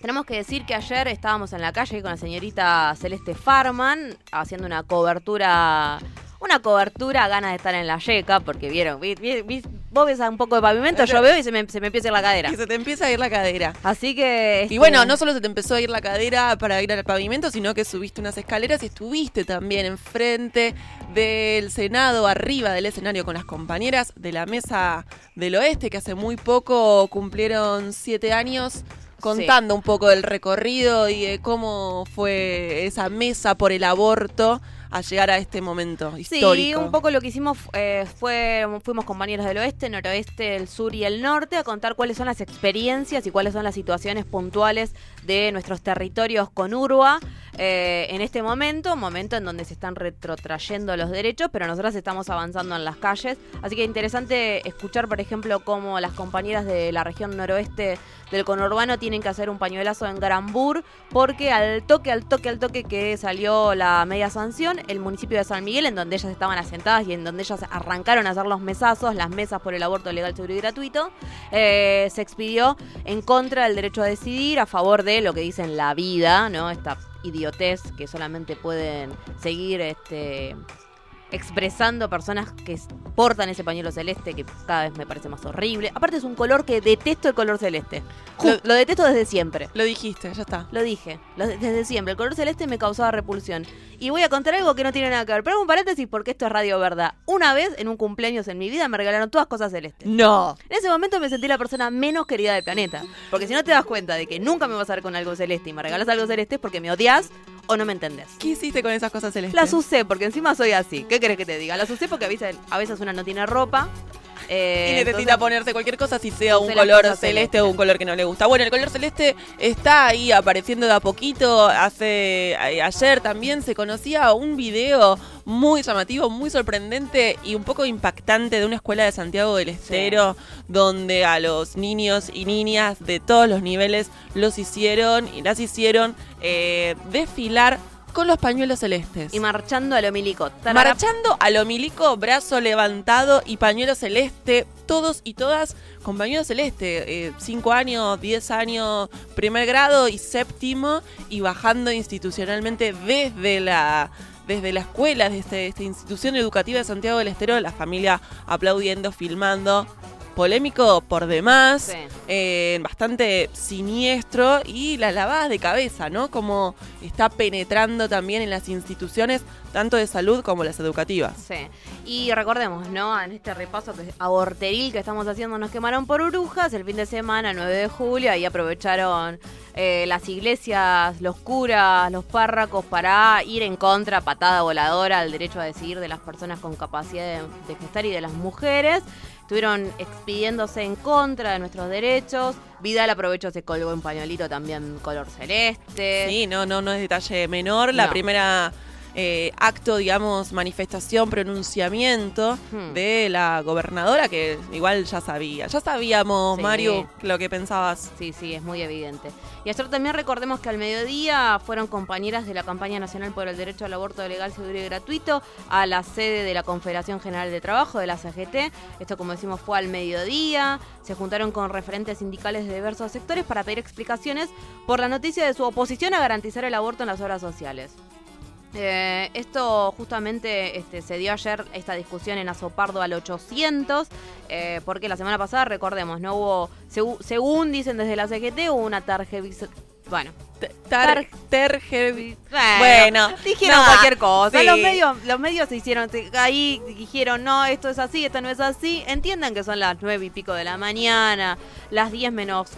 tenemos que decir que ayer estábamos en la calle con la señorita Celeste Farman haciendo una cobertura, una cobertura ganas de estar en la yeca, porque vieron, vi- vi- vi- vos ves un poco de pavimento, yo veo y se me, se me empieza a ir la cadera. Y se te empieza a ir la cadera. Así que... Y este, bueno, no solo se te empezó a ir la cadera para ir al pavimento, sino que subiste unas escaleras y estuviste también enfrente del Senado, arriba del escenario con las compañeras de la Mesa del Oeste, que hace muy poco cumplieron siete años, contando un poco del recorrido y de cómo fue esa mesa por el aborto a llegar a este momento histórico. Sí, un poco lo que hicimos eh, fue, fuimos compañeros del oeste, noroeste, el sur y el norte a contar cuáles son las experiencias y cuáles son las situaciones puntuales de nuestros territorios con Urba eh, en este momento, momento en donde se están retrotrayendo los derechos, pero nosotras estamos avanzando en las calles. Así que interesante escuchar, por ejemplo, cómo las compañeras de la región noroeste del conurbano tienen que hacer un pañuelazo en Garambur, porque al toque, al toque, al toque que salió la media sanción, el municipio de San Miguel, en donde ellas estaban asentadas y en donde ellas arrancaron a hacer los mesazos, las mesas por el aborto legal, seguro y gratuito, eh, se expidió en contra del derecho a decidir, a favor de lo que dicen la vida, ¿no? Esta idiotez que solamente pueden seguir este expresando personas que portan ese pañuelo celeste que cada vez me parece más horrible. Aparte es un color que detesto el color celeste. Lo, detesto desde siempre. Lo dijiste, ya está. Lo dije, lo- desde siempre. El color celeste me causaba repulsión. Y voy a contar algo que no tiene nada que ver. Pero hago un paréntesis porque esto es Radio Verdad. Una vez en un cumpleaños en mi vida me regalaron todas cosas celestes. No. En ese momento me sentí la persona menos querida del planeta. Porque si no te das cuenta de que nunca me vas a ver con algo celeste y me regalas algo celeste es porque me odias o no me entendés. ¿Qué hiciste con esas cosas celestes? Las usé porque encima soy así. ¿Qué querés que te diga? Las usé porque a veces, a veces una no tiene ropa. Eh, y necesita entonces- ponerse cualquier cosa si sea un color celeste o un color que no le gusta. Bueno, el color celeste está ahí apareciendo de a poquito. Hace ayer también se conocía un video muy llamativo, muy sorprendente y un poco impactante de una escuela de Santiago del Estero donde a los niños y niñas de todos los niveles los hicieron y las hicieron eh, desfilar con los pañuelos celestes. Y marchando a lo milico. Marchando a lo milico, brazo levantado y pañuelo celeste, todos y todas con pañuelo celeste, 5 años, 10 años, primer grado y séptimo, y bajando institucionalmente desde la desde la escuela, desde esta institución educativa de Santiago del Estero, la familia aplaudiendo, filmando. Polémico por demás, Sí. eh, bastante siniestro y las lavadas de cabeza, ¿no? Como está penetrando también en las instituciones, tanto de salud como las educativas. Sí. Y recordemos, ¿no? En este repaso que aborteril que estamos haciendo, nos quemaron por brujas el fin de semana, 9 de julio, ahí aprovecharon eh, las iglesias, los curas, los párracos para ir en contra, patada voladora, al derecho a decidir de las personas con capacidad de, de gestar y de las mujeres. Estuvieron expidiéndose en contra de nuestros derechos. Vidal aprovechó, se colgó un pañuelito también color celeste. Sí, no, no, no es detalle menor. La No. primera eh, acto, digamos, manifestación, pronunciamiento Hmm. de la gobernadora que igual ya sabía. Ya sabíamos, Sí. Mario, lo que pensabas. Sí, sí, es muy evidente. Y ayer también recordemos que al mediodía fueron compañeras de la campaña nacional por el derecho al aborto legal, seguro y gratuito a la sede de la Confederación General de Trabajo, de la CGT. Esto, como decimos, fue al mediodía. Se juntaron con referentes sindicales de diversos sectores para pedir explicaciones por la noticia de su oposición a garantizar el aborto en las obras sociales. Eh, esto justamente este, se dio ayer, esta discusión en Azopardo al 800, eh, porque la semana pasada, recordemos, no hubo, segu- según dicen desde la CGT, hubo una tarjevis... Bueno, Tar- bueno, Bueno, dijeron no, cualquier cosa. sí. Los medios, los medios se hicieron ahí, dijeron, no, esto es así, esto no es así. Entiendan que son las nueve y pico de la mañana, las 10 menos,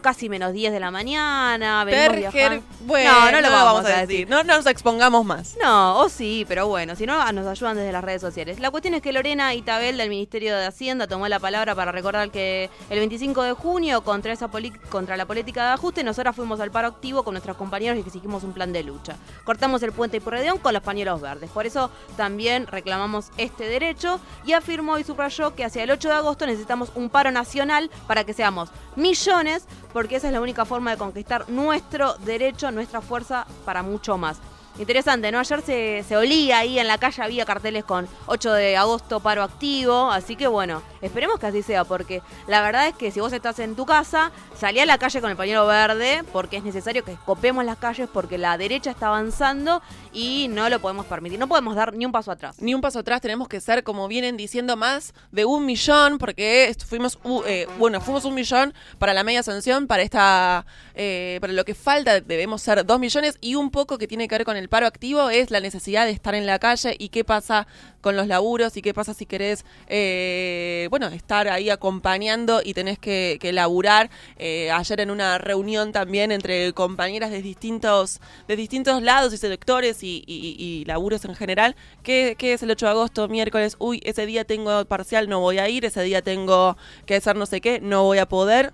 casi menos 10 de la mañana. viajando. bueno, no, no lo vamos, a decir. No, no nos expongamos más. No, o sí, pero bueno, si no, nos ayudan desde las redes sociales. La cuestión es que Lorena Itabel del Ministerio de Hacienda tomó la palabra para recordar que el 25 de junio, contra, esa contra la política de ajuste, nosotras fuimos al paro activo con nuestros compañeros y que exigimos un plan de lucha. Cortamos el puente Ipurredeón con los pañuelos verdes. Por eso también reclamamos este derecho y afirmó y subrayó que hacia el 8 de agosto necesitamos un paro nacional para que seamos millones, porque esa es la única forma de conquistar nuestro derecho, nuestra fuerza para mucho más. Interesante, ¿no? Ayer se, se olía ahí en la calle, había carteles con 8 de agosto paro activo, así que bueno, esperemos que así sea, porque la verdad es que si vos estás en tu casa, salí a la calle con el pañuelo verde, porque es necesario que copemos las calles, porque la derecha está avanzando y no lo podemos permitir, no podemos dar ni un paso atrás. Ni un paso atrás, tenemos que ser, como vienen diciendo, más de un millón, porque fuimos, u- eh, bueno, fuimos un millón para la media sanción, para esta, eh, para lo que falta debemos ser dos millones y un poco que tiene que ver con el paro activo es la necesidad de estar en la calle y qué pasa con los laburos y qué pasa si querés, eh, bueno, estar ahí acompañando y tenés que, que laburar. Eh, ayer en una reunión también entre compañeras de distintos, de distintos lados y sectores y laburos en general, ¿qué, qué es el 8 de agosto, miércoles? Uy, ese día tengo parcial, no voy a ir, ese día tengo que hacer no sé qué, no voy a poder.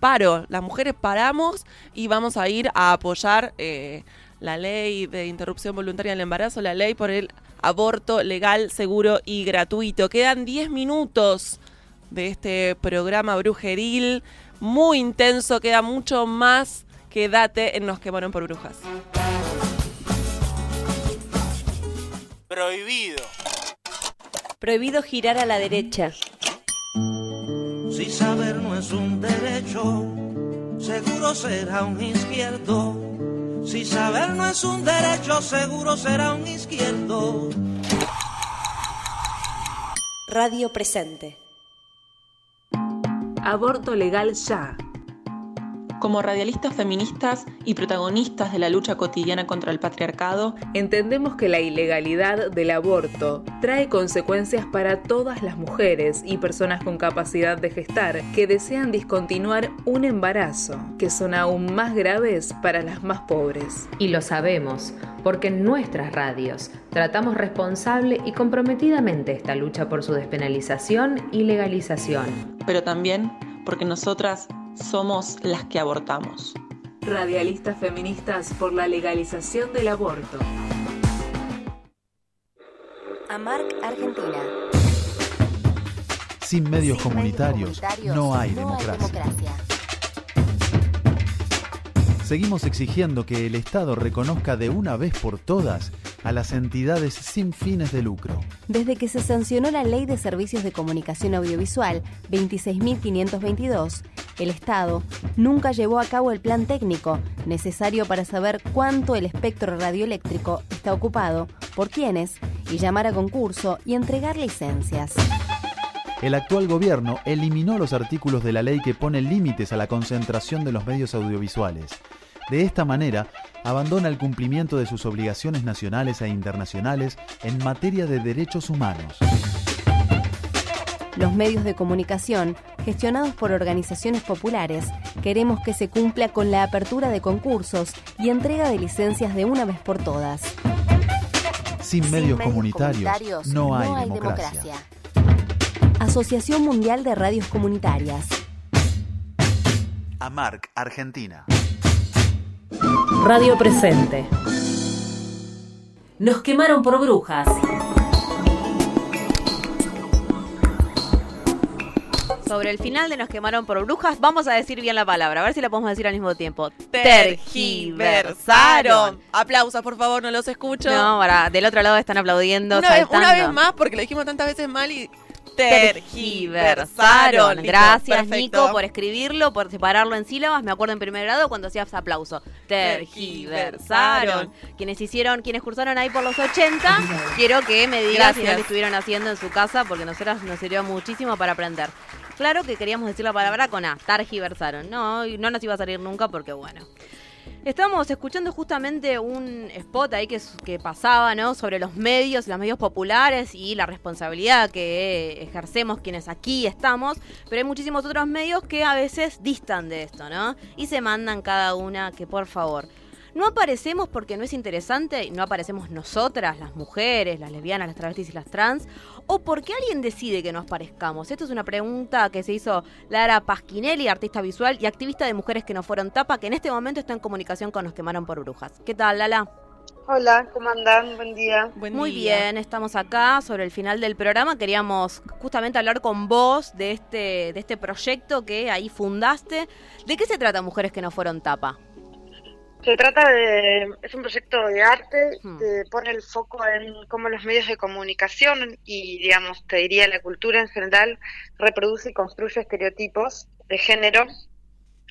Paro, las mujeres paramos y vamos a ir a apoyar eh, la ley de interrupción voluntaria del embarazo, la ley por el aborto legal, seguro y gratuito. Quedan 10 minutos de este programa brujeril, muy intenso, queda mucho más. Quédate en Nos quemaron por brujas. Prohibido. Prohibido girar a la derecha. Si saber no es un derecho, seguro será un izquierdo. Si saber no es un derecho, seguro será un izquierdo. Radio presente. Aborto legal ya. Como radialistas feministas y protagonistas de la lucha cotidiana contra el patriarcado, Entendemos que la ilegalidad del aborto trae consecuencias para todas las mujeres y personas con capacidad de gestar que desean discontinuar un embarazo, que son aún más graves para las más pobres. Y lo sabemos, porque en nuestras radios tratamos responsable y comprometidamente esta lucha por su despenalización y legalización. pero también porque nosotras somos las que abortamos. Radialistas feministas por la legalización del aborto. AMARC Argentina. Sin medios comunitarios no hay democracia. democracia. Seguimos exigiendo que el Estado reconozca de una vez por todas a las entidades sin fines de lucro. Desde que se sancionó la Ley de Servicios de Comunicación Audiovisual 26.522, el Estado nunca llevó a cabo el plan técnico necesario para saber cuánto el espectro radioeléctrico está ocupado, por quiénes, y llamar a concurso y entregar licencias. El actual gobierno eliminó los artículos de la ley que ponen límites a la concentración de los medios audiovisuales. De esta manera, abandona el cumplimiento de sus obligaciones nacionales e internacionales en materia de derechos humanos. Los medios de comunicación, gestionados por organizaciones populares, queremos que se cumpla con la apertura de concursos y entrega de licencias de una vez por todas. Sin, medios, comunitarios, no hay democracia. Asociación Mundial de Radios Comunitarias. AMARC Argentina. Radio Presente. Nos quemaron por brujas. Sobre el final de Nos quemaron por brujas, vamos a decir bien la palabra, a ver si la podemos decir al mismo tiempo. Tergiversaron. Aplausos, por favor, no los escucho. No, para, del otro lado están aplaudiendo. una, vez, saltando. una vez más, porque lo dijimos tantas veces mal y Tergiversaron. Gracias, perfecto. Nico, por escribirlo, por separarlo en sílabas. Me acuerdo en primer grado cuando hacías aplauso. Tergiversaron. Quienes hicieron, quienes cursaron ahí por los 80, quiero que me digas si no lo estuvieron haciendo en su casa, porque nosotras nos sirvió muchísimo para aprender. Claro que queríamos decir la palabra con A, targiversaron. No, no nos iba a salir nunca porque, bueno. Estábamos escuchando justamente un spot ahí que, que pasaba, ¿no? Sobre los medios, los medios populares y la responsabilidad que ejercemos quienes aquí estamos. Pero hay muchísimos otros medios que a veces distan de esto, ¿no? Y se mandan cada una que, por favor, no aparecemos porque no es interesante, no aparecemos nosotras, las mujeres, las lesbianas, las travestis y las trans, o porque alguien decide que nos parezcamos. Esto es una pregunta que se hizo Lara Pasquinelli, artista visual y activista de mujeres que no fueron tapa, que en este momento está en comunicación con Nos quemaron por brujas. ¿Qué tal, Lala? Hola, ¿cómo andan? Buen día. Muy bien, estamos acá sobre el final del programa. Queríamos justamente hablar con vos de este, de este proyecto que ahí fundaste. ¿De qué se trata Mujeres que no fueron tapa? Se trata de, es un proyecto de arte que pone el foco en cómo los medios de comunicación y, digamos, te diría la cultura en general, reproduce y construye estereotipos de género.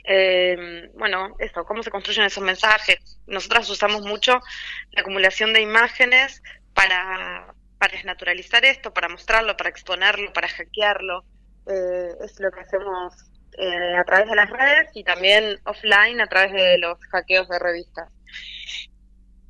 Eh, bueno, eso, cómo se construyen esos mensajes. Nosotras usamos mucho la acumulación de imágenes para, para desnaturalizar esto, para mostrarlo, para exponerlo, para hackearlo. Eh, es lo que hacemos eh, a través de las redes y también offline a través de los hackeos de revistas.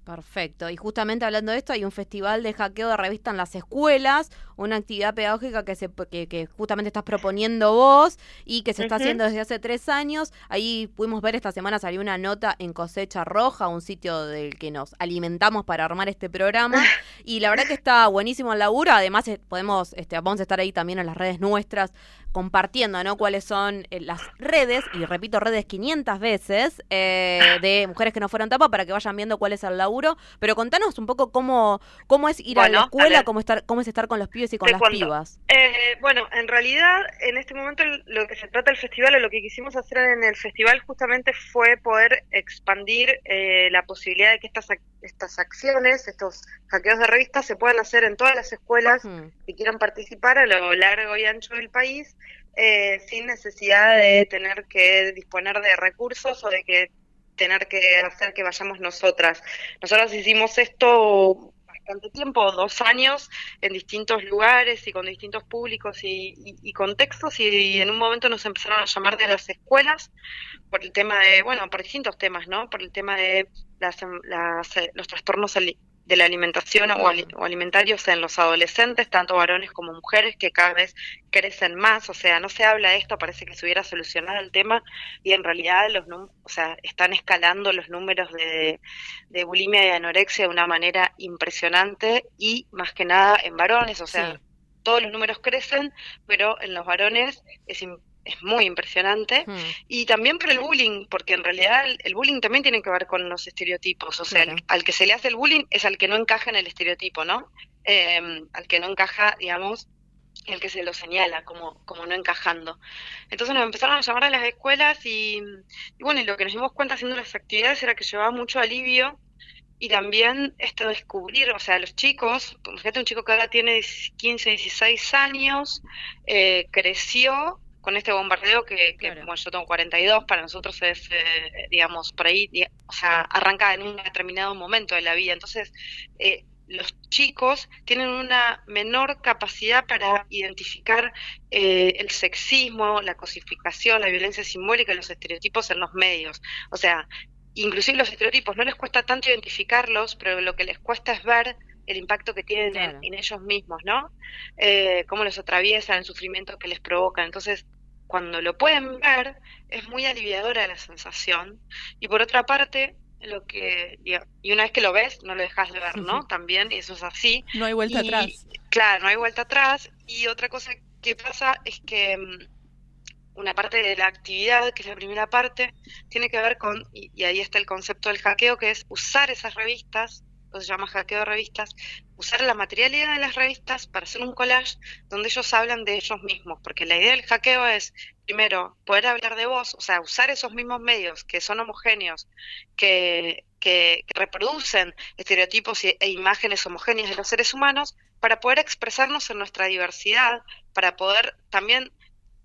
Perfecto. Y justamente hablando de esto, hay un festival de hackeo de revista en las escuelas, una actividad pedagógica que, se, que, que justamente estás proponiendo vos y que se está haciendo desde hace tres años. Ahí pudimos ver esta semana, salió una nota en Cosecha Roja, un sitio del que nos alimentamos para armar este programa. y la verdad que está buenísimo el laburo. Además, eh, podemos, este, vamos a estar ahí también en las redes nuestras compartiendo, ¿no? Cuáles son eh, las redes, y repito, redes 500 veces, eh, de mujeres que no fueron tapa para que vayan viendo cuál es el laburo. Pero contanos un poco cómo, cómo es ir a la a escuela, ver. cómo, estar, cómo es estar con los pibes y con las cuento. pibas. Eh, bueno, en realidad, en este momento lo que se trata del festival o lo que quisimos hacer en el festival justamente fue poder expandir eh, la posibilidad de que estas, estas acciones, estos hackeos de revistas, se puedan hacer en todas las escuelas que quieran participar a lo largo y ancho del país, eh, sin necesidad de tener que disponer de recursos o de que tener que hacer que vayamos nosotras. Nosotros hicimos esto bastante tiempo, dos años, en distintos lugares y con distintos públicos y, contextos y, en un momento nos empezaron a llamar de las escuelas por el tema de, bueno, por distintos temas, ¿no? Por el tema de las, las, eh, los trastornos de la alimentación o, ali- o alimentarios en los adolescentes, tanto varones como mujeres, que cada vez crecen más, o sea, no se habla de esto, parece que se hubiera solucionado el tema y en realidad los num- o sea, están escalando los números de, de bulimia y anorexia de una manera impresionante y más que nada en varones, o sea, Sí. todos los números crecen, pero en los varones es, im- es muy impresionante. Hmm. Y también por el bullying, porque en realidad el, el bullying también tiene que ver con los estereotipos, o sea, Claro. al, al que se le hace el bullying es al que no encaja en el estereotipo, ¿no? Eh, al que no encaja, digamos, el que se lo señala como, como no encajando. Entonces nos empezaron a llamar a las escuelas y, y bueno, y lo que nos dimos cuenta haciendo las actividades era que llevaba mucho alivio y también esto de descubrir, o sea, los chicos, fíjate un chico que ahora tiene 15, 16 años, eh, creció con este bombardeo que, que bueno, yo tengo 42, para nosotros es, eh, digamos, por ahí, o sea, arranca en un determinado momento de la vida. Entonces, eh, los chicos tienen una menor capacidad para identificar eh, el sexismo, la cosificación, la violencia simbólica y los estereotipos en los medios. O sea, inclusive los estereotipos no les cuesta tanto identificarlos, pero lo que les cuesta es ver el impacto que tienen en- Claro. en, ellos mismos, ¿no? Eh, cómo los atraviesan, el sufrimiento que les provoca. Entonces, cuando lo pueden ver, es muy aliviadora la sensación. Y por otra parte, lo que, y una vez que lo ves, no lo dejas de ver, ¿no? También, y eso es así. No hay vuelta Y, atrás. Claro, no hay vuelta atrás. Y otra cosa que pasa es que mm, una parte de la actividad, que es la primera parte, tiene que ver con, y, y ahí está el concepto del hackeo, que es usar esas revistas o se llama hackeo de revistas, usar la materialidad de las revistas para hacer un collage donde ellos hablan de ellos mismos, porque la idea del hackeo es, primero, poder hablar de vos, o sea, usar esos mismos medios que son homogéneos, que, que, que reproducen estereotipos e imágenes homogéneas de los seres humanos, para poder expresarnos en nuestra diversidad, para poder también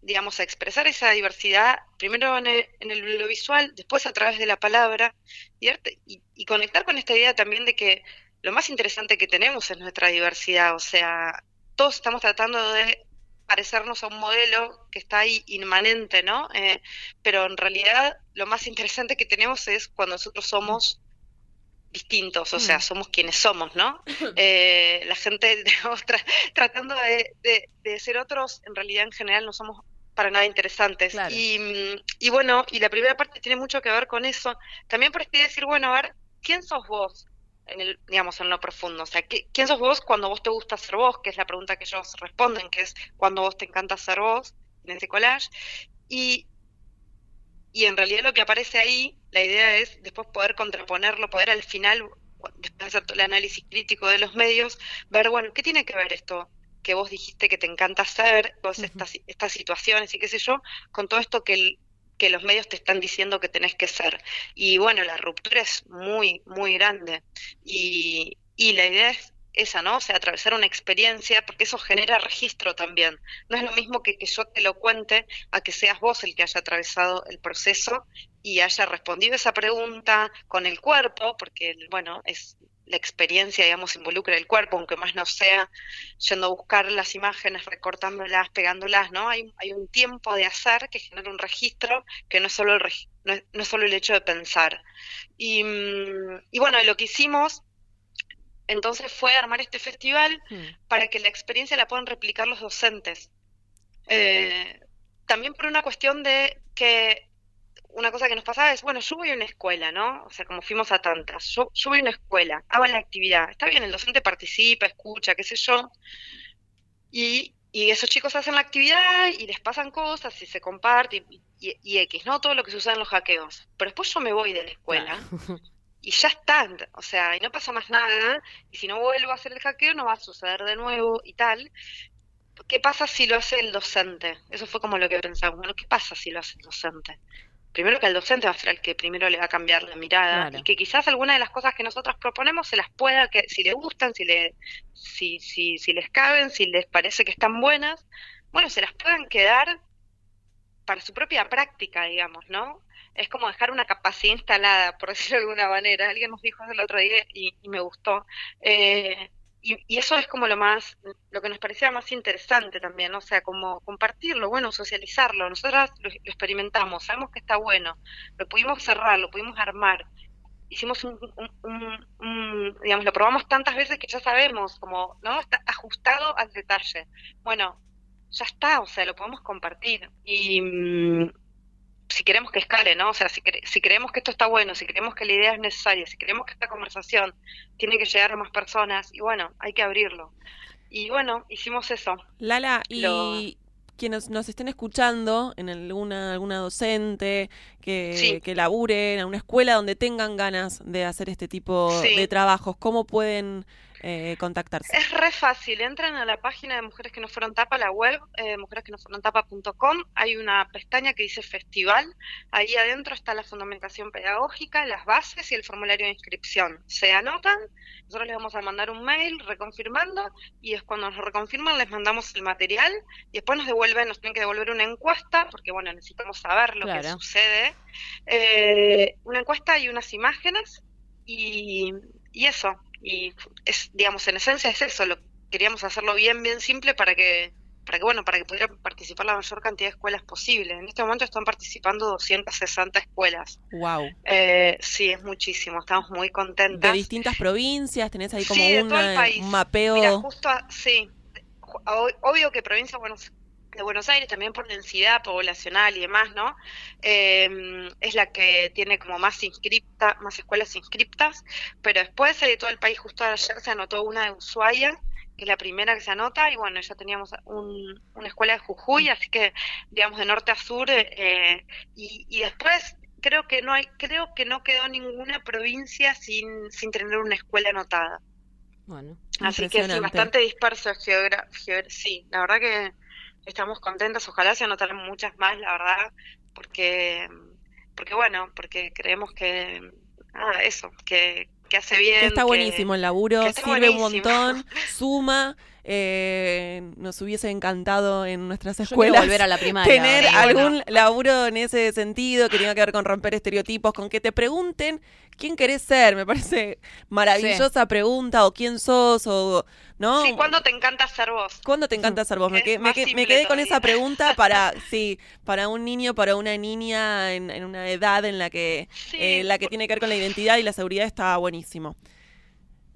digamos, a expresar esa diversidad, primero en el, en lo visual, después a través de la palabra, y, y, conectar con esta idea también de que lo más interesante que tenemos es nuestra diversidad, o sea, todos estamos tratando de parecernos a un modelo que está ahí inmanente, ¿no? Eh, pero en realidad lo más interesante que tenemos es cuando nosotros somos distintos, o sea, mm. somos quienes somos, ¿no? Eh, la gente tratando de, de, ser otros, en realidad en general no somos para nada interesantes. Y, mm, y, bueno, y la primera parte tiene mucho que ver con eso. También por este decir, bueno, a ver, ¿quién sos vos? En el, digamos, en lo profundo. O sea, ¿quién sos vos cuando vos te gusta ser vos? Que es la pregunta que ellos responden, que es cuando vos te encanta ser vos, en ese collage. Y, y en realidad lo que aparece ahí, la idea es después poder contraponerlo, poder al final, después de hacer todo el análisis crítico de los medios, ver, bueno, ¿qué tiene que ver esto que vos dijiste que te encanta hacer, todas estas, estas situaciones y qué sé yo, con todo esto que, que los medios te están diciendo que tenés que ser? Y bueno, la ruptura es muy, muy grande. Y, y la idea es esa, ¿no? O sea, atravesar una experiencia, porque eso genera registro también. No es lo mismo que que yo te lo cuente a que seas vos el que haya atravesado el proceso y haya respondido esa pregunta con el cuerpo, porque, bueno, es la experiencia, digamos, involucra el cuerpo, aunque más no sea yendo a buscar las imágenes, recortándolas, pegándolas, ¿no? Hay, hay un tiempo de hacer que genera un registro que no es solo el, no es, no solo el hecho de pensar. Y, mm, y bueno, lo que hicimos entonces fue armar este festival hmm. para que la experiencia la puedan replicar los docentes. Eh, también por una cuestión de que una cosa que nos pasaba es, bueno, yo voy a una escuela, ¿no? O sea, como fuimos a tantas, yo, voy a una escuela, hago la actividad, está bien, el docente participa, escucha, qué sé yo, y, y esos chicos hacen la actividad y les pasan cosas y se comparte y, y, X, ¿no? Todo lo que se usa en los hackeos. Pero después yo me voy de la escuela y ya está, o sea, y no pasa más nada, y si no vuelvo a hacer el hackeo no va a suceder de nuevo y tal. ¿Qué pasa si lo hace el docente? Eso fue como lo que pensamos, bueno, ¿qué pasa si lo hace el docente? Primero que el docente va a ser el que primero le va a cambiar la mirada y que quizás algunas de las cosas que nosotros proponemos se las pueda, que si le gustan, si, le, si, si, si les caben, si les parece que están buenas, bueno, se las puedan quedar para su propia práctica, digamos, ¿no? Es como dejar una capacidad instalada, por decirlo de alguna manera. Alguien nos dijo eso el otro día y, me gustó. Eh, y, eso es como lo más, lo que nos parecía más interesante también, o sea, como compartirlo, bueno, socializarlo. Nosotras lo, experimentamos, sabemos que está bueno, lo pudimos cerrar, lo pudimos armar. Hicimos un, digamos, lo probamos tantas veces que ya sabemos, como, ¿no? Está ajustado al detalle. Bueno, ya está, o sea, lo podemos compartir. Y, mm, si queremos que escale, ¿no? O sea, si, si creemos que esto está bueno, si creemos que la idea es necesaria, si creemos que esta conversación tiene que llegar a más personas, y bueno, hay que abrirlo. Y bueno, hicimos eso. Lala, y quienes nos estén escuchando, en alguna, alguna docente que, que labure en una escuela donde tengan ganas de hacer este tipo de trabajos, ¿cómo pueden eh, contactarse? Es re fácil, entran a la página de Mujeres que no fueron tapa, la web, eh, mujeresquenofuerontapa.com, hay una pestaña que dice festival, ahí adentro está la fundamentación pedagógica, las bases y el formulario de inscripción. Se anotan, nosotros les vamos a mandar un mail reconfirmando y es cuando nos reconfirman les mandamos el material y después nos devuelven, nos tienen que devolver una encuesta, porque bueno, necesitamos saber lo que sucede, eh, una encuesta y unas imágenes y, y eso, y es digamos en esencia es eso lo queríamos hacerlo bien bien simple para que para que bueno para que pudiera participar la mayor cantidad de escuelas posible. En este momento están participando 260 escuelas. Wow eh, sí es muchísimo estamos muy contentos de distintas provincias tenés ahí como un mapeo. Justo sí obvio que provincia bueno de Buenos Aires, también por densidad poblacional y demás, ¿no? Em, es la que tiene como más inscripta, más escuelas inscriptas, pero después de todo el país, justo ayer se anotó una de Ushuaia, que es la primera que se anota, y bueno, ya teníamos una escuela de Jujuy, así que, digamos, de norte a sur, eh, y, y después creo que no hay, creo que no quedó ninguna provincia sin, sin tener una escuela anotada. Bueno, Así que sí, bastante disperso geogra geo- sí, la verdad que estamos contentos, ojalá se anotaran muchas más, la verdad, porque, porque bueno, porque creemos que, nada, eso, que, que hace bien. Que está buenísimo el laburo, sirve un montón, suma. Eh, nos hubiese encantado en nuestras escuelas volver a la primaria, tener algún laburo en ese sentido que tenga que ver con romper estereotipos, con que te pregunten quién querés ser. Me parece maravillosa pregunta, o quién sos, o no. Sí, ¿cuándo te encanta ser vos? ¿Cuándo te encanta ser vos? Me, que- me que- me quedé con todavía. esa pregunta para, sí, para un niño, para una niña en, en una edad en la que, eh, la que tiene que ver con la identidad y la seguridad está buenísimo.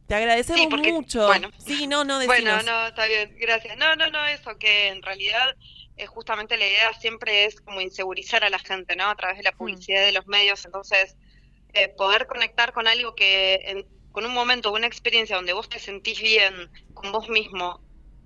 Te agradecemos Sí, porque- mucho. bueno. Sí, no, no, Bueno, decinos. no, está bien, gracias. No, no, no, eso, que en realidad eh, justamente la idea siempre es como insegurizar a la gente, ¿no? A través de la publicidad de los medios. Entonces, eh, poder conectar con algo que, en- con un momento, una experiencia donde vos te sentís bien con vos mismo,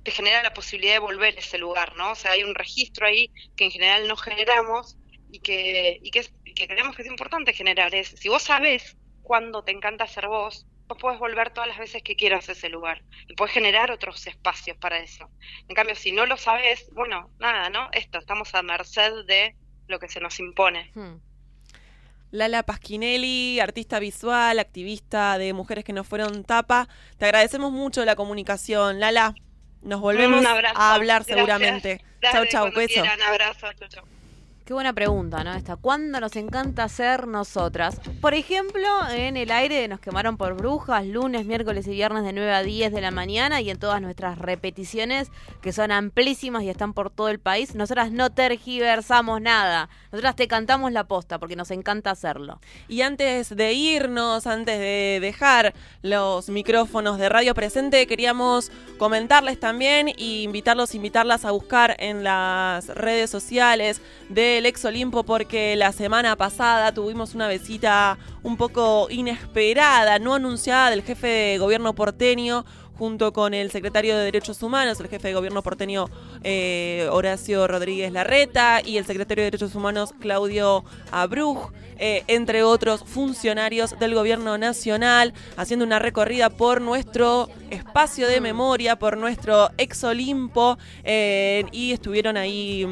te genera la posibilidad de volver a ese lugar, ¿no? O sea, hay un registro ahí que en general no generamos y que, y que, es- que creemos que es importante generar. Es, si vos sabés cuándo te encanta ser vos, vos podés volver todas las veces que quieras a ese lugar y podés generar otros espacios para eso. En cambio, si no lo sabes, bueno, nada, ¿no? Esto, estamos a merced de lo que se nos impone. Hmm. Lala Pasquinelli, artista visual, activista de Mujeres que no fueron tapa. Te agradecemos mucho la comunicación. Lala, nos volvemos a hablar seguramente. Chau, cuando beso. quieran, abrazo, chau, chau. Qué buena pregunta, ¿no? Esta, ¿cuándo nos encanta ser nosotras? Por ejemplo, en el aire nos quemaron por brujas, lunes, miércoles y viernes de 9 a 10 de la mañana y en todas nuestras repeticiones, que son amplísimas y están por todo el país. Nosotras no tergiversamos nada. Nosotras te cantamos la posta porque nos encanta hacerlo. Y antes de irnos, antes de dejar los micrófonos de Radio Presente, queríamos comentarles también e invitarlos, invitarlas a buscar en las redes sociales del Ex Olimpo porque la semana pasada tuvimos una visita un poco inesperada, no anunciada del jefe de gobierno porteño junto con el secretario de Derechos Humanos, el jefe de gobierno porteño eh, Horacio Rodríguez Larreta y el secretario de Derechos Humanos Claudio Abruj, eh, entre otros funcionarios del gobierno nacional, haciendo una recorrida por nuestro espacio de memoria, por nuestro ex Olimpo, eh, y estuvieron ahí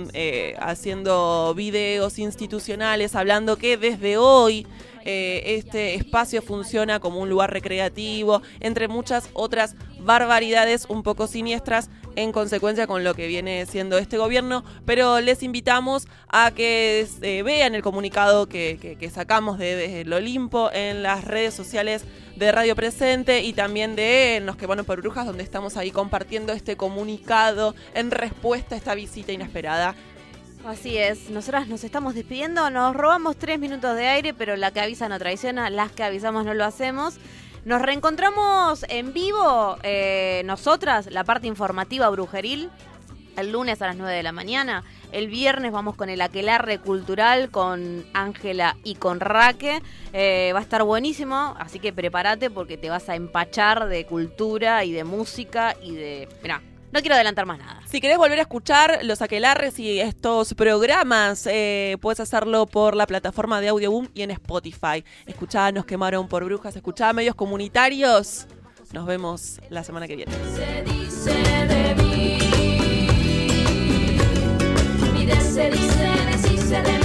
haciendo videos institucionales, hablando que desde hoy eh, este espacio funciona como un lugar recreativo, entre muchas otras barbaridades un poco siniestras en consecuencia con lo que viene siendo este gobierno, pero les invitamos a que eh, vean el comunicado que, sacamos de, desde el Olimpo en las redes sociales de Radio Presente y también de Nos Quemaron por Brujas, donde estamos ahí compartiendo este comunicado en respuesta a esta visita inesperada Así es, nosotras nos estamos despidiendo, nos robamos tres minutos de aire, pero la que avisa no traiciona, las que avisamos no lo hacemos. Nos reencontramos en vivo, eh, nosotras, la parte informativa brujeril, el lunes a las 9 de la mañana. El viernes vamos con el aquelarre cultural con Ángela y con Raque. Eh, va a estar buenísimo, así que prepárate porque te vas a empachar de cultura y de música y de... Mirá, no quiero adelantar más nada. Si querés volver a escuchar los aquelarres y estos programas, eh, puedes hacerlo por la plataforma de Audioboom y en Spotify. Escuchá, nos quemaron por brujas, escuchá medios comunitarios. Nos vemos la semana que viene. Se dice de mí, mi de